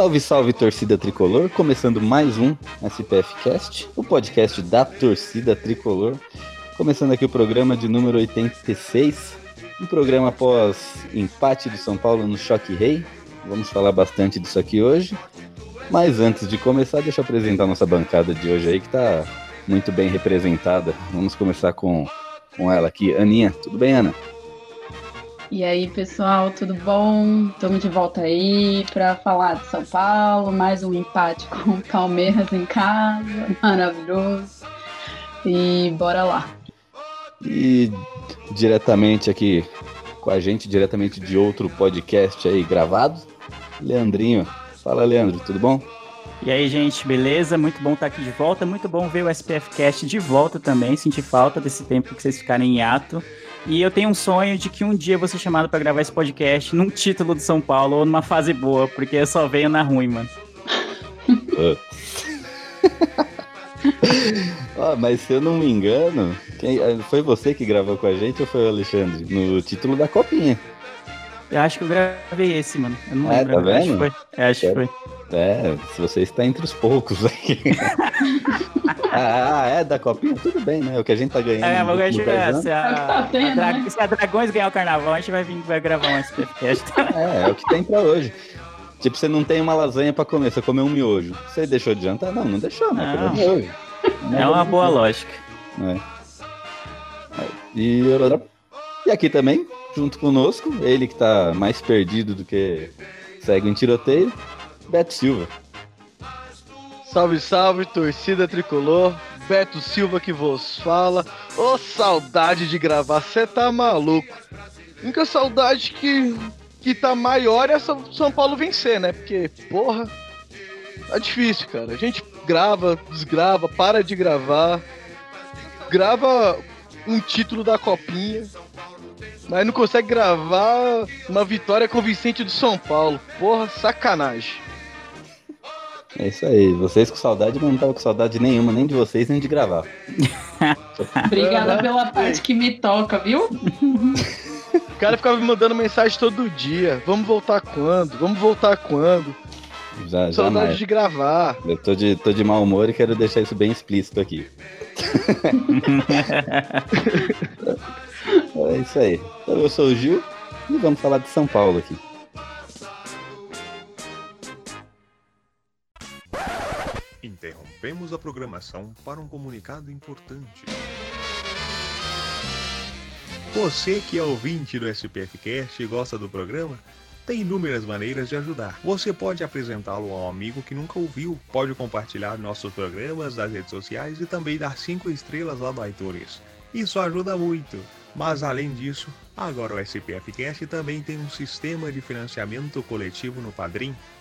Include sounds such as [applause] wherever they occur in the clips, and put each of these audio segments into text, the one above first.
Salve, salve torcida tricolor, começando mais um SPF Cast, o podcast da torcida tricolor. Começando aqui o programa de número 86, um programa após empate do São Paulo no Choque Rei. Vamos falar bastante disso aqui hoje. Mas antes de começar, deixa eu apresentar a nossa bancada de hoje aí, que está muito bem representada. Vamos começar com, com ela aqui. Aninha, tudo bem, Ana? E aí, pessoal, tudo bom? Estamos de volta aí para falar de São Paulo, mais um empate [laughs] com o Palmeiras em casa, maravilhoso. E bora lá. E diretamente aqui com a gente, diretamente de outro podcast aí gravado, Leandrinho. Fala, Leandro, tudo bom? E aí, gente, beleza? Muito bom estar aqui de volta. Muito bom ver o SPF Cast de volta também. Senti falta desse tempo que vocês ficarem em ato. E eu tenho um sonho de que um dia eu vou ser chamado para gravar esse podcast num título de São Paulo ou numa fase boa, porque eu só venho na ruim, mano. oh, [laughs] mas se eu não me engano, quem, foi você que gravou com a gente ou foi o Alexandre? No título da copinha. Eu acho que eu gravei esse, mano. Eu não é, lembro. Tá vendo? Acho que foi. É, acho que foi. É, se você está entre os poucos aqui. [laughs] ah, é da copinha? Tudo bem, né? O que a gente tá ganhando. É, mas no é, se, a, Tá a, tendo, né? se a Dragões ganhar o carnaval, a gente vai, vir, vai gravar um SPFcast. É, é o que tem pra hoje. Tipo, você não tem uma lasanha pra comer, você comeu um miojo. Você deixou de jantar? Não, não deixou, né? Não. Miojo. É uma boa lógica. É. E, e aqui também, junto conosco, ele que tá mais perdido do que segue em tiroteio, Beto Silva. Salve, salve, torcida tricolor. Beto Silva que vos fala. Ô, saudade de gravar, cê tá maluco. A única saudade que, que tá maior é São Paulo vencer, né? Porque, porra, tá difícil, cara. A gente grava, desgrava, para de gravar. Grava um título da copinha. Mas não consegue gravar uma vitória convincente do São Paulo. Porra, sacanagem. É isso aí, vocês com saudade, mas não tava com saudade nenhuma, nem de vocês, nem de gravar. [laughs] Obrigada pela parte que me toca, viu? O cara ficava me mandando mensagem todo dia. Vamos voltar quando? Vamos voltar quando? Já, Saudade jamais. de gravar. Eu tô de, tô de mau humor e quero deixar isso bem explícito aqui. [laughs] [laughs] é isso aí. Então, eu sou o Gil e vamos falar de São Paulo aqui. Interrompemos a programação para um comunicado importante. Você que é ouvinte do SPFcast e gosta do programa, tem inúmeras maneiras de ajudar. Você pode apresentá-lo a um amigo que nunca ouviu, pode compartilhar nossos programas nas redes sociais e também dar 5 estrelas lá no iTunes. Isso ajuda muito. Mas além disso, agora o SPFcast também tem um sistema de financiamento coletivo no Padrim,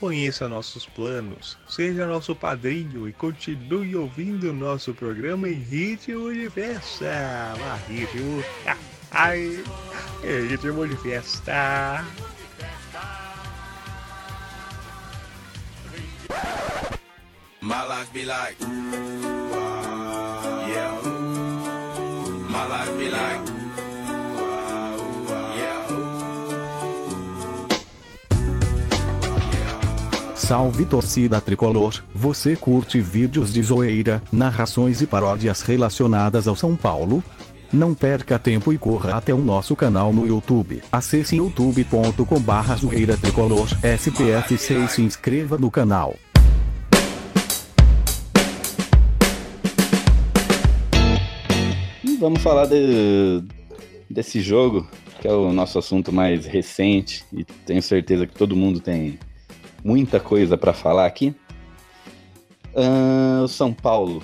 Conheça nossos planos, seja nosso padrinho e continue ouvindo nosso programa em ritmo de festa. Ah, ritmo. [laughs] Ai, em ritmo de festa. My life be like, yeah. My life Salve torcida tricolor, você curte vídeos de zoeira, narrações e paródias relacionadas ao São Paulo? Não perca tempo e corra até o nosso canal no YouTube. Acesse youtube.com barra zoeira tricolor SPF6 e se inscreva no canal. Vamos falar de, desse jogo, que é o nosso assunto mais recente, e tenho certeza que todo mundo tem muita coisa para falar aqui. Ah, o São Paulo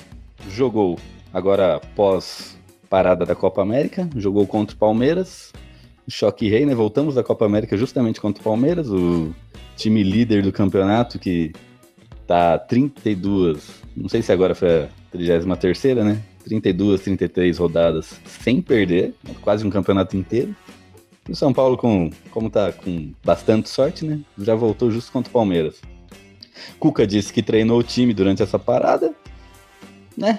jogou agora pós parada da Copa América, jogou contra o Palmeiras. Choque rei, né? Voltamos da Copa América justamente contra o Palmeiras, o time líder do campeonato que tá 32, não sei se agora foi a 33 né? 32, 33 rodadas sem perder, quase um campeonato inteiro. E o São Paulo, com, como tá com bastante sorte, né? Já voltou justo contra o Palmeiras. Cuca disse que treinou o time durante essa parada, né?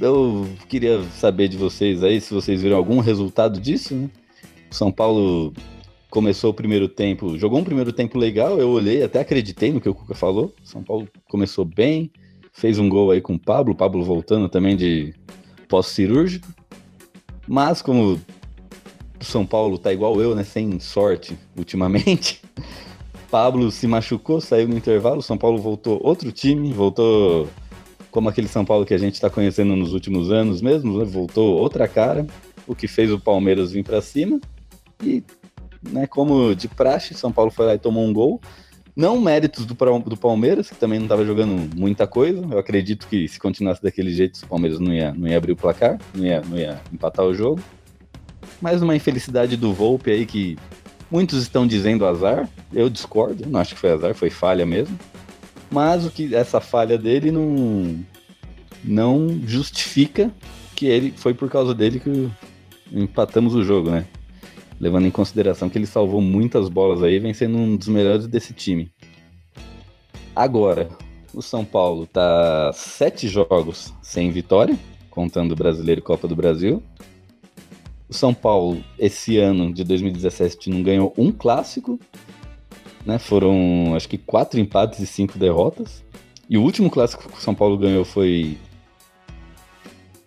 Eu queria saber de vocês aí se vocês viram algum resultado disso, né? O São Paulo começou o primeiro tempo, jogou um primeiro tempo legal, eu olhei, até acreditei no que o Cuca falou. São Paulo começou bem, fez um gol aí com o Pablo, o Pablo voltando também de pós-cirúrgico. Mas como o São Paulo tá igual eu, né, sem sorte ultimamente, [laughs] Pablo se machucou, saiu no intervalo, São Paulo voltou outro time, voltou como aquele São Paulo que a gente está conhecendo nos últimos anos mesmo, né? voltou outra cara, o que fez o Palmeiras vir para cima. E, né, como de praxe, São Paulo foi lá e tomou um gol. Não méritos do, do Palmeiras, que também não estava jogando muita coisa. Eu acredito que se continuasse daquele jeito, o Palmeiras não ia, não ia abrir o placar, não ia, não ia empatar o jogo. Mais uma infelicidade do Volpe aí que muitos estão dizendo azar. Eu discordo, não acho que foi azar, foi falha mesmo. Mas o que essa falha dele não não justifica que ele foi por causa dele que empatamos o jogo, né? Levando em consideração que ele salvou muitas bolas aí, vem sendo um dos melhores desse time. Agora, o São Paulo tá sete jogos sem vitória, contando o Brasileiro e Copa do Brasil. O São Paulo, esse ano de 2017, não ganhou um clássico né? Foram acho que quatro empates e cinco derrotas. E o último clássico que o São Paulo ganhou foi.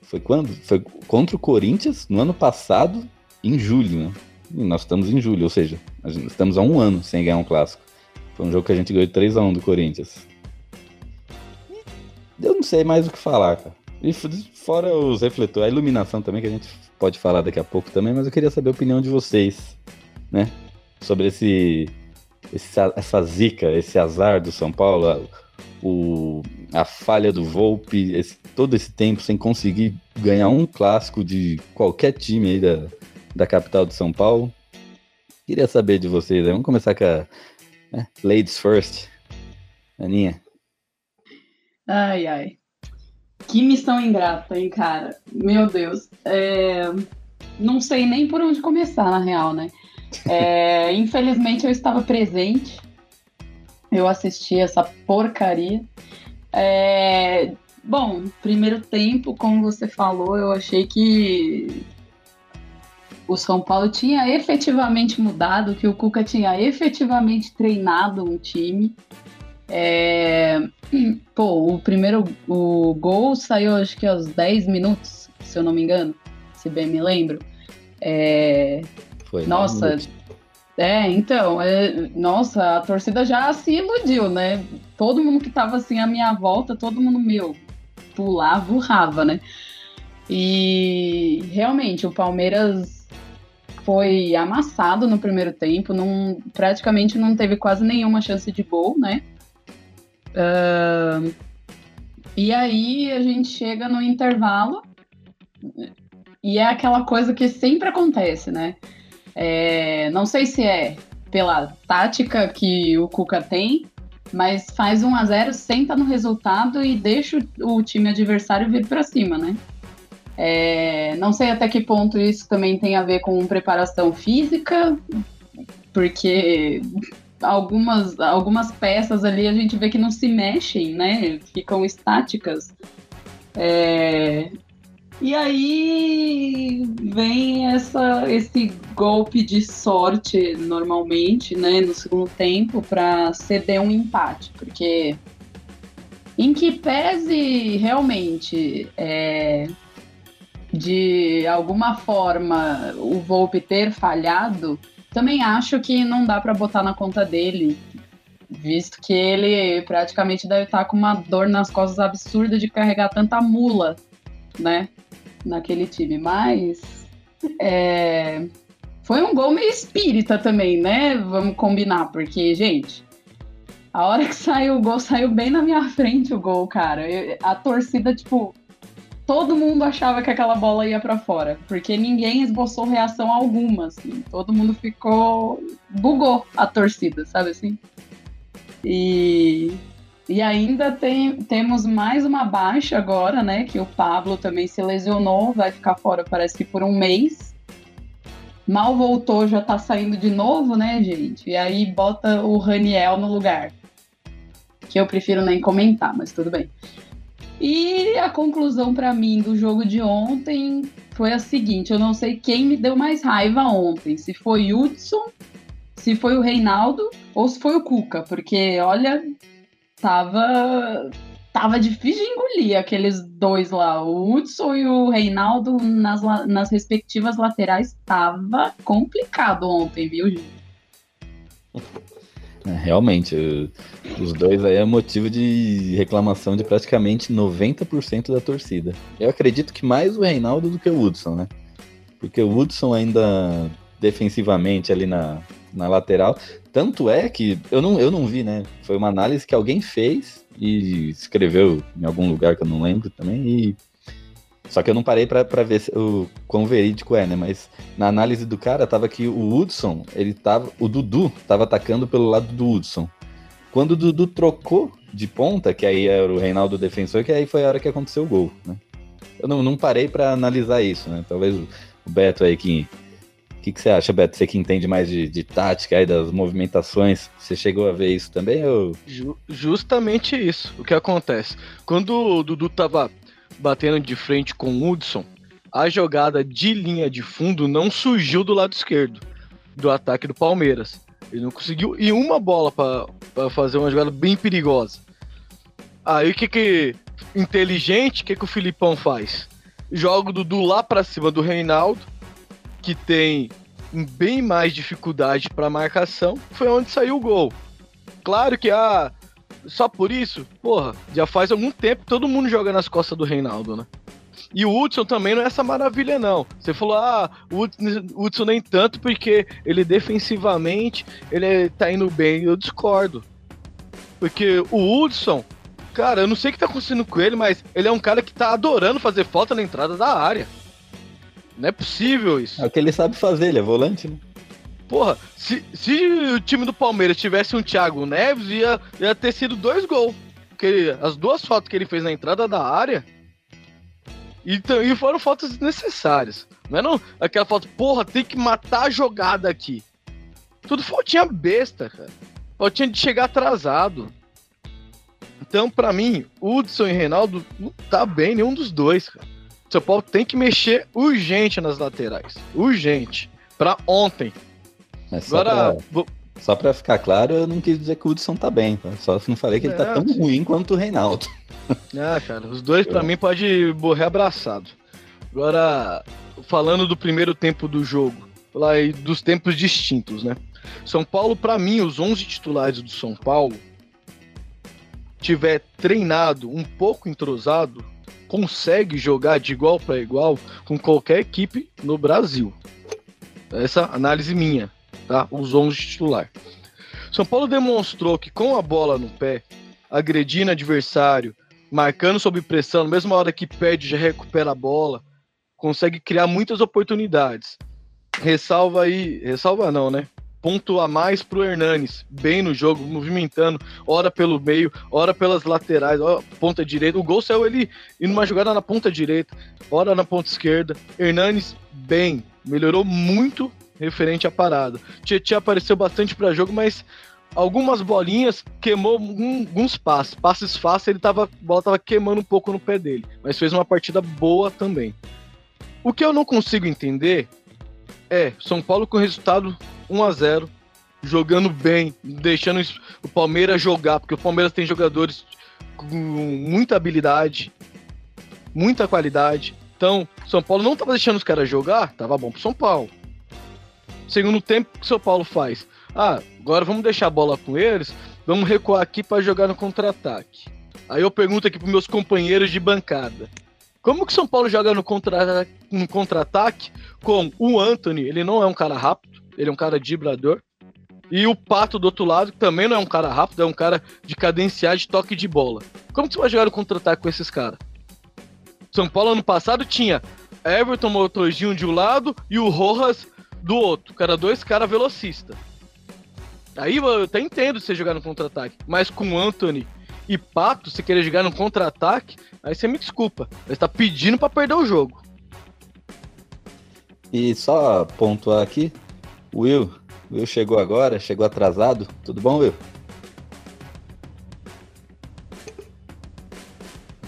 Foi quando? Foi contra o Corinthians no ano passado, em julho, né? E nós estamos em julho, ou seja, estamos há um ano sem ganhar um clássico. Foi um jogo que a gente ganhou 3x1 do Corinthians. Eu não sei mais o que falar, cara. E fora os refletores, a iluminação também, que a gente pode falar daqui a pouco também, mas eu queria saber a opinião de vocês, né? Sobre esse esse, essa zica, esse azar do São Paulo, o, a falha do Volpe, esse, todo esse tempo sem conseguir ganhar um clássico de qualquer time aí da, da capital de São Paulo. Queria saber de vocês, vamos começar com a né, Ladies First. Aninha. Ai, ai. Que missão ingrata, hein, cara? Meu Deus. É... Não sei nem por onde começar, na real, né? É, [laughs] infelizmente eu estava presente. Eu assisti essa porcaria. É, bom, primeiro tempo, como você falou, eu achei que o São Paulo tinha efetivamente mudado, que o Cuca tinha efetivamente treinado um time. É, [clears throat] pô, o primeiro o gol saiu acho que aos 10 minutos, se eu não me engano, se bem me lembro. É, foi. Nossa. É, então, é, nossa, a torcida já se iludiu, né? Todo mundo que tava assim à minha volta, todo mundo meu, pulava, urrava, né? E realmente o Palmeiras foi amassado no primeiro tempo, não, praticamente não teve quase nenhuma chance de gol, né? Uh, e aí a gente chega no intervalo e é aquela coisa que sempre acontece, né? É, não sei se é pela tática que o Cuca tem, mas faz 1 a 0 senta no resultado e deixa o time adversário vir para cima, né? É, não sei até que ponto isso também tem a ver com preparação física, porque algumas, algumas peças ali a gente vê que não se mexem, né? Ficam estáticas. É, E aí vem essa, esse golpe de sorte, normalmente, né, no segundo tempo, para ceder um empate, porque em que pese realmente é, de alguma forma o Volpe ter falhado, também acho que não dá para botar na conta dele, visto que ele praticamente deve estar com uma dor nas costas absurda de carregar tanta mula, né? naquele time, mas é, foi um gol meio espírita também, né? Vamos combinar, porque, gente, a hora que saiu o gol, saiu bem na minha [laughs] frente o gol, cara. Eu, a torcida, tipo, todo mundo achava que aquela bola ia para fora, porque ninguém esboçou reação alguma, assim. Todo mundo ficou. bugou a torcida, sabe assim? E e ainda tem, temos mais uma baixa agora, né? Que o Pablo também se lesionou, vai ficar fora, parece que por um mês. Mal voltou, já tá saindo de novo, né, gente? E aí bota o Raniel no lugar. Que eu prefiro nem comentar, mas tudo bem. E a conclusão para mim do jogo de ontem foi a seguinte: eu não sei quem me deu mais raiva ontem, se foi Hudson, se foi o Reinaldo ou se foi o Cuca, porque olha, tava tava difícil de engolir aqueles dois lá. O Hudson e o Reinaldo nas, nas respectivas laterais tava complicado ontem, viu, gente? Realmente, os dois aí é motivo de reclamação de praticamente 90% da torcida. Eu acredito que mais o Reinaldo do que o Hudson, né? Porque o Hudson ainda defensivamente ali na, na lateral. Tanto é que eu não, eu não vi, né? Foi uma análise que alguém fez e escreveu em algum lugar que eu não lembro também. E... Só que eu não parei para ver o quão verídico é, né? Mas na análise do cara tava que o Hudson, ele tava. O Dudu tava atacando pelo lado do Hudson. Quando o Dudu trocou de ponta, que aí era o Reinaldo defensor, que aí foi a hora que aconteceu o gol, né? Eu não, não parei para analisar isso, né? Talvez o Beto aí que o que, que, você acha, Beto? Você que entende mais de, de tática aí, das movimentações, você chegou a ver isso também? Ou... Ju, justamente isso. O que acontece? Quando o Dudu tava batendo de frente com o Hudson, a jogada de linha de fundo não surgiu do lado esquerdo do ataque do Palmeiras. Ele não conseguiu ir uma bola para fazer uma jogada bem perigosa. Aí o que que inteligente, o que que o Filipão faz? Joga o Dudu lá para cima do Reinaldo que tem bem mais dificuldade para marcação, foi onde saiu o gol. Claro que ah, só por isso, porra, já faz algum tempo todo mundo joga nas costas do Reinaldo, né? E o Hudson também não é essa maravilha, não. Você falou, ah, o Hudson nem tanto porque ele defensivamente ele tá indo bem. Eu discordo. Porque o Hudson, cara, eu não sei o que tá acontecendo com ele, mas ele é um cara que tá adorando fazer falta na entrada da área. Não é possível isso. É o que ele sabe fazer, ele é volante, né? Porra, se, se o time do Palmeiras tivesse um Thiago Neves, ia, ia ter sido dois gols. Porque as duas fotos que ele fez na entrada da área. E, e foram fotos desnecessárias. Não é não, aquela foto, porra, tem que matar a jogada aqui. Tudo fotinha besta, cara. Fotinha de chegar atrasado. Então, para mim, Hudson e Reinaldo não tá bem nenhum dos dois, cara. São Paulo tem que mexer urgente nas laterais. Urgente. Para ontem. Mas só Agora. Pra, só pra ficar claro, eu não quis dizer que o Hudson tá bem. Tá? Só não falei que é, ele tá tão ruim quanto o Reinaldo. Ah, cara, os dois para mim pode morrer abraçado. Agora, falando do primeiro tempo do jogo, lá dos tempos distintos, né? São Paulo, para mim, os 11 titulares do São Paulo tiver treinado, um pouco entrosado, consegue jogar de igual para igual com qualquer equipe no Brasil. Essa análise minha, tá? Os 11 titular. São Paulo demonstrou que com a bola no pé, agredindo adversário, marcando sob pressão, na mesma hora que perde já recupera a bola, consegue criar muitas oportunidades. Ressalva aí, ressalva não, né? ponto a mais pro Hernanes, bem no jogo, movimentando, ora pelo meio, ora pelas laterais, ponta direita. O gol saiu ele indo uma jogada na ponta direita, ora na ponta esquerda. Hernanes bem, melhorou muito referente à parada. Tietchan apareceu bastante para jogo, mas algumas bolinhas, queimou alguns passes. Passes fáceis, ele tava, a bola tava queimando um pouco no pé dele. Mas fez uma partida boa também. O que eu não consigo entender é São Paulo com resultado 1 a 0 jogando bem, deixando o Palmeiras jogar, porque o Palmeiras tem jogadores com muita habilidade, muita qualidade. Então, São Paulo não estava deixando os caras jogar, tava bom pro São Paulo. Segundo tempo, o que São Paulo faz? Ah, agora vamos deixar a bola com eles, vamos recuar aqui para jogar no contra-ataque. Aí eu pergunto aqui para meus companheiros de bancada. Como que São Paulo joga no contra-ataque com o Anthony? Ele não é um cara rápido, ele é um cara driblador. E o Pato do outro lado, que também não é um cara rápido, é um cara de cadenciar de toque de bola. Como que você vai jogar no contra-ataque com esses caras? São Paulo ano passado tinha Everton Motorzinho de um lado e o Rojas do outro. Cara, dois caras velocistas. Aí eu até entendo você jogar no contra-ataque. Mas com Anthony e Pato, você querer jogar no contra-ataque, aí você me desculpa. Você tá pedindo para perder o jogo. E só pontuar aqui, Will, Will chegou agora, chegou atrasado. Tudo bom, Will?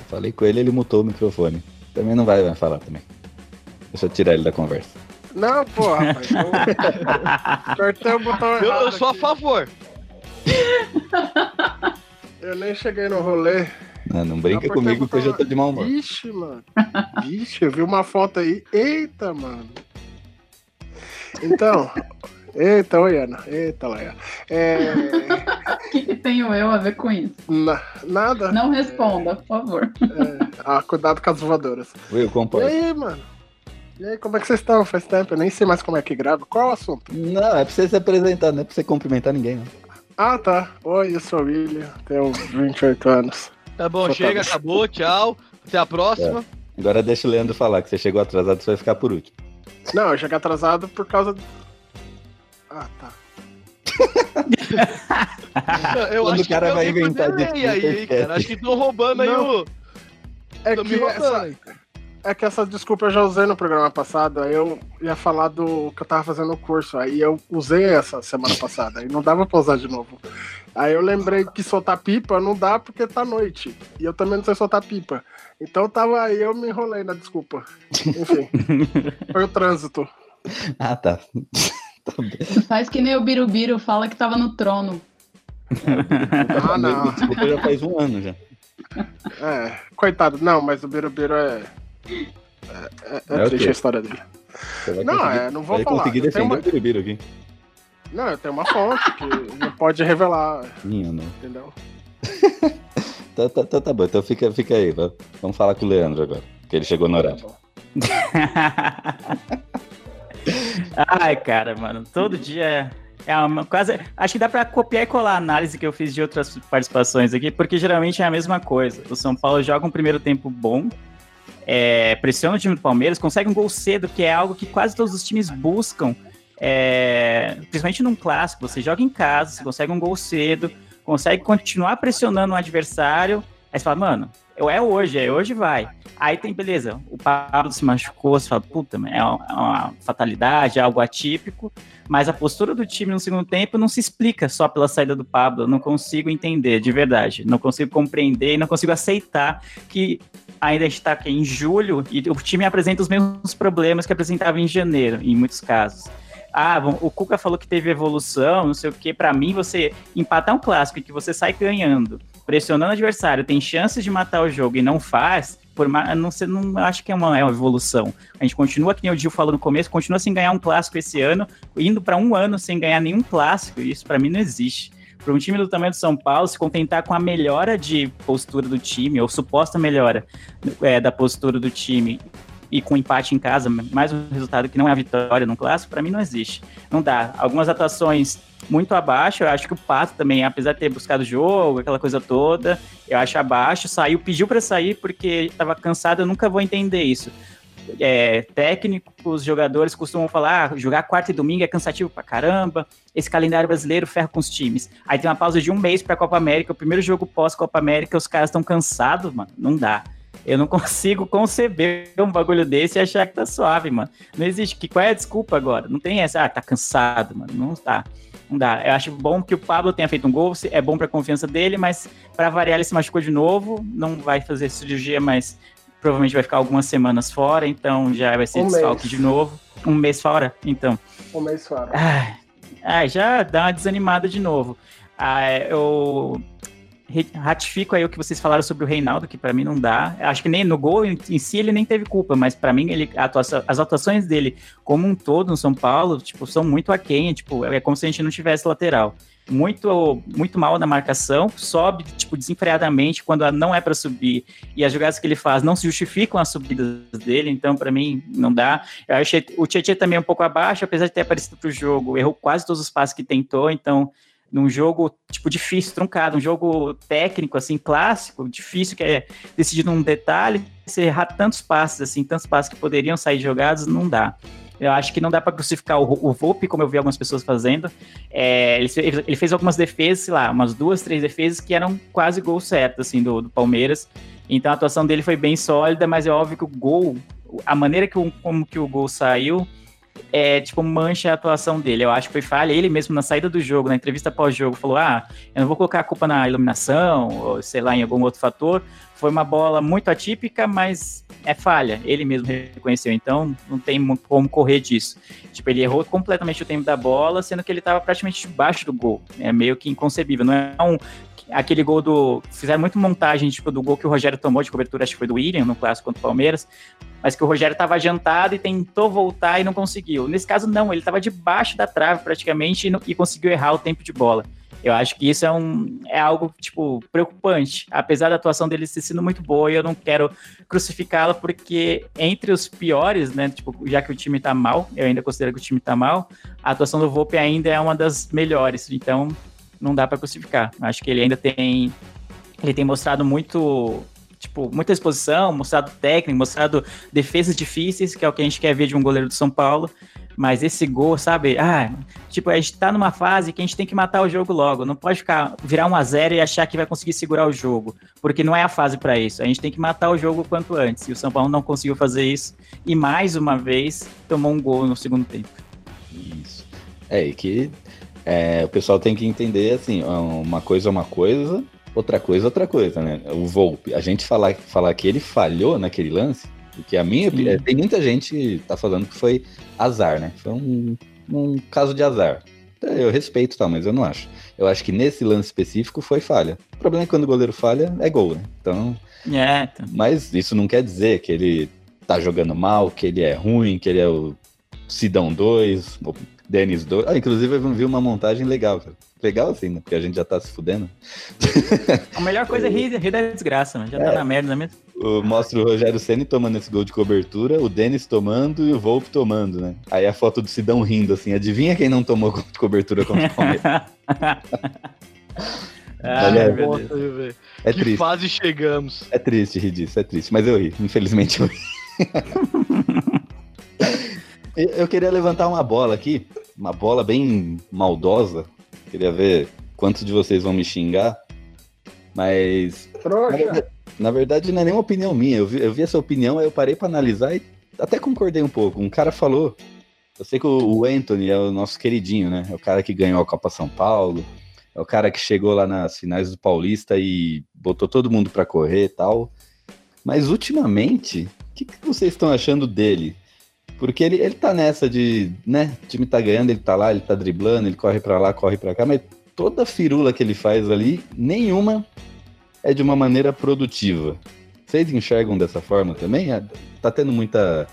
Falei com ele, ele mutou o microfone. Também não vai, vai falar também. Deixa eu tirar ele da conversa. Não, pô, rapaz. Apertei [laughs] o botão eu, eu sou aqui. a favor. [laughs] Eu nem cheguei no rolê. Não, não brinca comigo que eu já tô de mau humor. Vixe, mano. Vixe, eu vi uma foto aí. Eita, mano. Então, Eita, oi, Ana. Eita, Leia. É... O que, que tenho eu a ver com isso? Na, nada. Não responda, por favor. É... Ah, cuidado com as voadoras. Will, E aí, mano? E aí, como é que vocês estão? Faz tempo, eu nem sei mais como é que grava. Qual é o assunto? Não, é pra você se apresentar, não é pra você cumprimentar ninguém, não. Ah, tá. Oi, eu sou o William, tenho 28 anos. Tá bom, sou chega, acabou, tchau. Até a próxima. É. Agora deixa o Leandro falar, que você chegou atrasado, você vai ficar por último. Não, eu cheguei atrasado por causa ah, tá. eu Quando acho o cara que vai inventar de aí, aí, cara. Acho que estão roubando Não. aí o. É que, essa, é que essa desculpa eu já usei no programa passado. Aí eu ia falar do que eu tava fazendo o curso. Aí eu usei essa semana passada. Aí não dava pra usar de novo. Aí eu lembrei que soltar pipa não dá porque tá noite. E eu também não sei soltar pipa. Então tava aí, eu me enrolei na desculpa. Enfim. [laughs] foi o trânsito. Ah, tá. [laughs] Faz que nem o Birubiru fala que tava no trono. ah, [laughs] não. Desculpa, já faz um ano já. É, coitado, não, mas o Birubiru é. É, é, é, é triste a história dele. Não, é, não vou vai falar. conseguir defender uma... o Birubiru aqui. Não, eu tenho uma fonte que não pode revelar. Minha, não. Entendeu? tá, tá, tá, tá bom, então fica, fica aí. Vamos falar com o Leandro agora, que ele chegou no horário. Tá [laughs] Ai, cara, mano, todo dia é uma quase. Acho que dá para copiar e colar a análise que eu fiz de outras participações aqui, porque geralmente é a mesma coisa. O São Paulo joga um primeiro tempo bom, é, pressiona o time do Palmeiras, consegue um gol cedo, que é algo que quase todos os times buscam, é, principalmente num clássico. Você joga em casa, você consegue um gol cedo, consegue continuar pressionando o adversário. Aí você fala, mano, é hoje, é hoje vai. Aí tem, beleza, o Pablo se machucou, você fala, puta, é é uma fatalidade, é algo atípico, mas a postura do time no segundo tempo não se explica só pela saída do Pablo, eu não consigo entender, de verdade, não consigo compreender não consigo aceitar que ainda está aqui em julho e o time apresenta os mesmos problemas que apresentava em janeiro, em muitos casos ah, o Cuca falou que teve evolução, não sei o que. Para mim, você empatar um clássico e que você sai ganhando, pressionando o adversário, tem chances de matar o jogo e não faz, por mais, não, sei, não acho que é uma, é uma evolução. A gente continua, que nem o Gil falou no começo, continua sem ganhar um clássico esse ano, indo para um ano sem ganhar nenhum clássico, isso para mim não existe. Para um time do tamanho do São Paulo se contentar com a melhora de postura do time, ou suposta melhora é, da postura do time, e com empate em casa, mais um resultado que não é a vitória no clássico, para mim não existe. Não dá. Algumas atuações muito abaixo, eu acho que o Pato também, apesar de ter buscado jogo, aquela coisa toda, eu acho abaixo, saiu, pediu para sair porque estava cansado, eu nunca vou entender isso. É, técnicos, jogadores costumam falar, ah, jogar quarta e domingo é cansativo pra caramba, esse calendário brasileiro ferra com os times. Aí tem uma pausa de um mês pra Copa América, o primeiro jogo pós-Copa América, os caras estão cansados, mano, não dá. Eu não [laughs] consigo conceber um bagulho desse e achar que tá suave, mano. Não existe. Que, qual é a desculpa agora? Não tem essa, ah, tá cansado, mano. Não tá. Não dá. Eu acho bom que o Pablo tenha feito um gol, é bom para a confiança dele, mas para variar ele se machucou de novo, não vai fazer cirurgia, mas provavelmente vai ficar algumas semanas fora, então já vai ser um desfalque de novo. Um mês fora, então. Um mês fora. Ah, já dá uma desanimada de novo. Ah, eu ratifico aí o que vocês falaram sobre o Reinaldo, que para mim não dá. Acho que nem no gol em, em si ele nem teve culpa, mas para mim ele, atuação, as atuações dele como um todo no São Paulo, tipo, são muito aquém, tipo, é como se a gente não tivesse lateral. Muito, muito mal na marcação, sobe tipo desenfreadamente quando não é para subir e as jogadas que ele faz não se justificam as subidas dele, então para mim não dá. Eu achei o Tietchan também um pouco abaixo, apesar de ter aparecido pro jogo, errou quase todos os passos que tentou, então num jogo, tipo, difícil, truncado, um jogo técnico, assim, clássico, difícil, que é decidido num detalhe, você errar tantos passes, assim, tantos passes que poderiam sair jogados, não dá. Eu acho que não dá para crucificar o, o Volpe, como eu vi algumas pessoas fazendo. É, ele, ele, fez algumas defesas, sei lá, umas duas, três defesas que eram quase gol certo, assim, do, do Palmeiras. Então a atuação dele foi bem sólida, mas é óbvio que o gol, a maneira que o, como que o gol saiu, é, tipo, mancha a atuação dele. Eu acho que foi falha. Ele mesmo, na saída do jogo, na entrevista pós-jogo, falou: Ah, eu não vou colocar a culpa na iluminação, ou sei lá, em algum outro fator. Foi uma bola muito atípica, mas é falha. Ele mesmo reconheceu. Então, não tem como correr disso. Tipo, ele errou completamente o tempo da bola, sendo que ele estava praticamente debaixo do gol. É meio que inconcebível. Não é um aquele gol do. Fizeram muito montagem, tipo, do gol que o Rogério tomou de cobertura, acho que foi do William, no clássico contra o Palmeiras, mas que o Rogério estava adiantado e tentou voltar e não conseguiu. Nesse caso, não, ele estava debaixo da trave praticamente e, e, conseguiu errar o tempo de bola. Eu acho que isso é, um, é algo, tipo, preocupante. Apesar da atuação dele ter sido muito boa, eu não quero crucificá-lo, porque entre os piores, né, tipo, já que o time tá mal, eu ainda considero que o time tá mal, a atuação do Volpe ainda é uma das melhores. Então, não dá para crucificar. Acho que ele ainda tem ele tem mostrado muito tipo, muita exposição, mostrado técnico, mostrado defesas difíceis, que é o que a gente quer ver de um goleiro do São Paulo. Mas esse gol, sabe? Ah, tipo, a gente tá numa fase que a gente tem que matar o jogo logo. Não pode ficar virar 1 a 0 e achar que vai conseguir segurar o jogo, porque não é a fase para isso. A gente tem que matar o jogo quanto antes. E o São Paulo não conseguiu fazer isso e mais uma vez tomou um gol no segundo tempo. Isso. É, e que é, o pessoal tem que entender assim, uma coisa é uma coisa, outra coisa é outra coisa, né? O Volpe, a gente falar, falar que ele falhou naquele lance, porque a minha Sim. tem muita gente tá falando que foi azar, né? Foi um, um caso de azar. Eu respeito, tá, mas eu não acho. Eu acho que nesse lance específico foi falha. O problema é que quando o goleiro falha, é gol, né? Então. É, tá. Mas isso não quer dizer que ele tá jogando mal, que ele é ruim, que ele é o Sidão 2, Denis 2. Ah, inclusive eu vi uma montagem legal, cara. Legal assim, né? Porque a gente já tá se fudendo. A melhor coisa é rir, [laughs] rir da desgraça, né? Já tá é. tá na merda, é mesmo? Mostra o Rogério Senna tomando esse gol de cobertura, o Denis tomando e o Volpe tomando, né? Aí a foto do Sidão rindo, assim. Adivinha quem não tomou gol de cobertura contra o [laughs] Palmeiras? [laughs] Ah, é, é, que triste. fase chegamos. É triste rir disso, é triste. Mas eu ri, infelizmente eu ri. [laughs] eu queria levantar uma bola aqui uma bola bem maldosa. Queria ver quantos de vocês vão me xingar. Mas. Verdade, na verdade, não é nenhuma opinião minha. Eu vi, eu vi essa opinião, aí eu parei para analisar e até concordei um pouco. Um cara falou. Eu sei que o, Anthony é o nosso queridinho, né? É o cara que ganhou a Copa São Paulo. É o cara que chegou lá nas finais do Paulista e botou todo mundo para correr e tal. Mas ultimamente, o que, que vocês estão achando dele? Porque ele, ele tá nessa de, né, o time tá ganhando, ele tá lá, ele tá driblando, ele corre para lá, corre para cá, mas toda firula que ele faz ali, nenhuma é de uma maneira produtiva. Vocês enxergam dessa forma também? É, tá tendo muita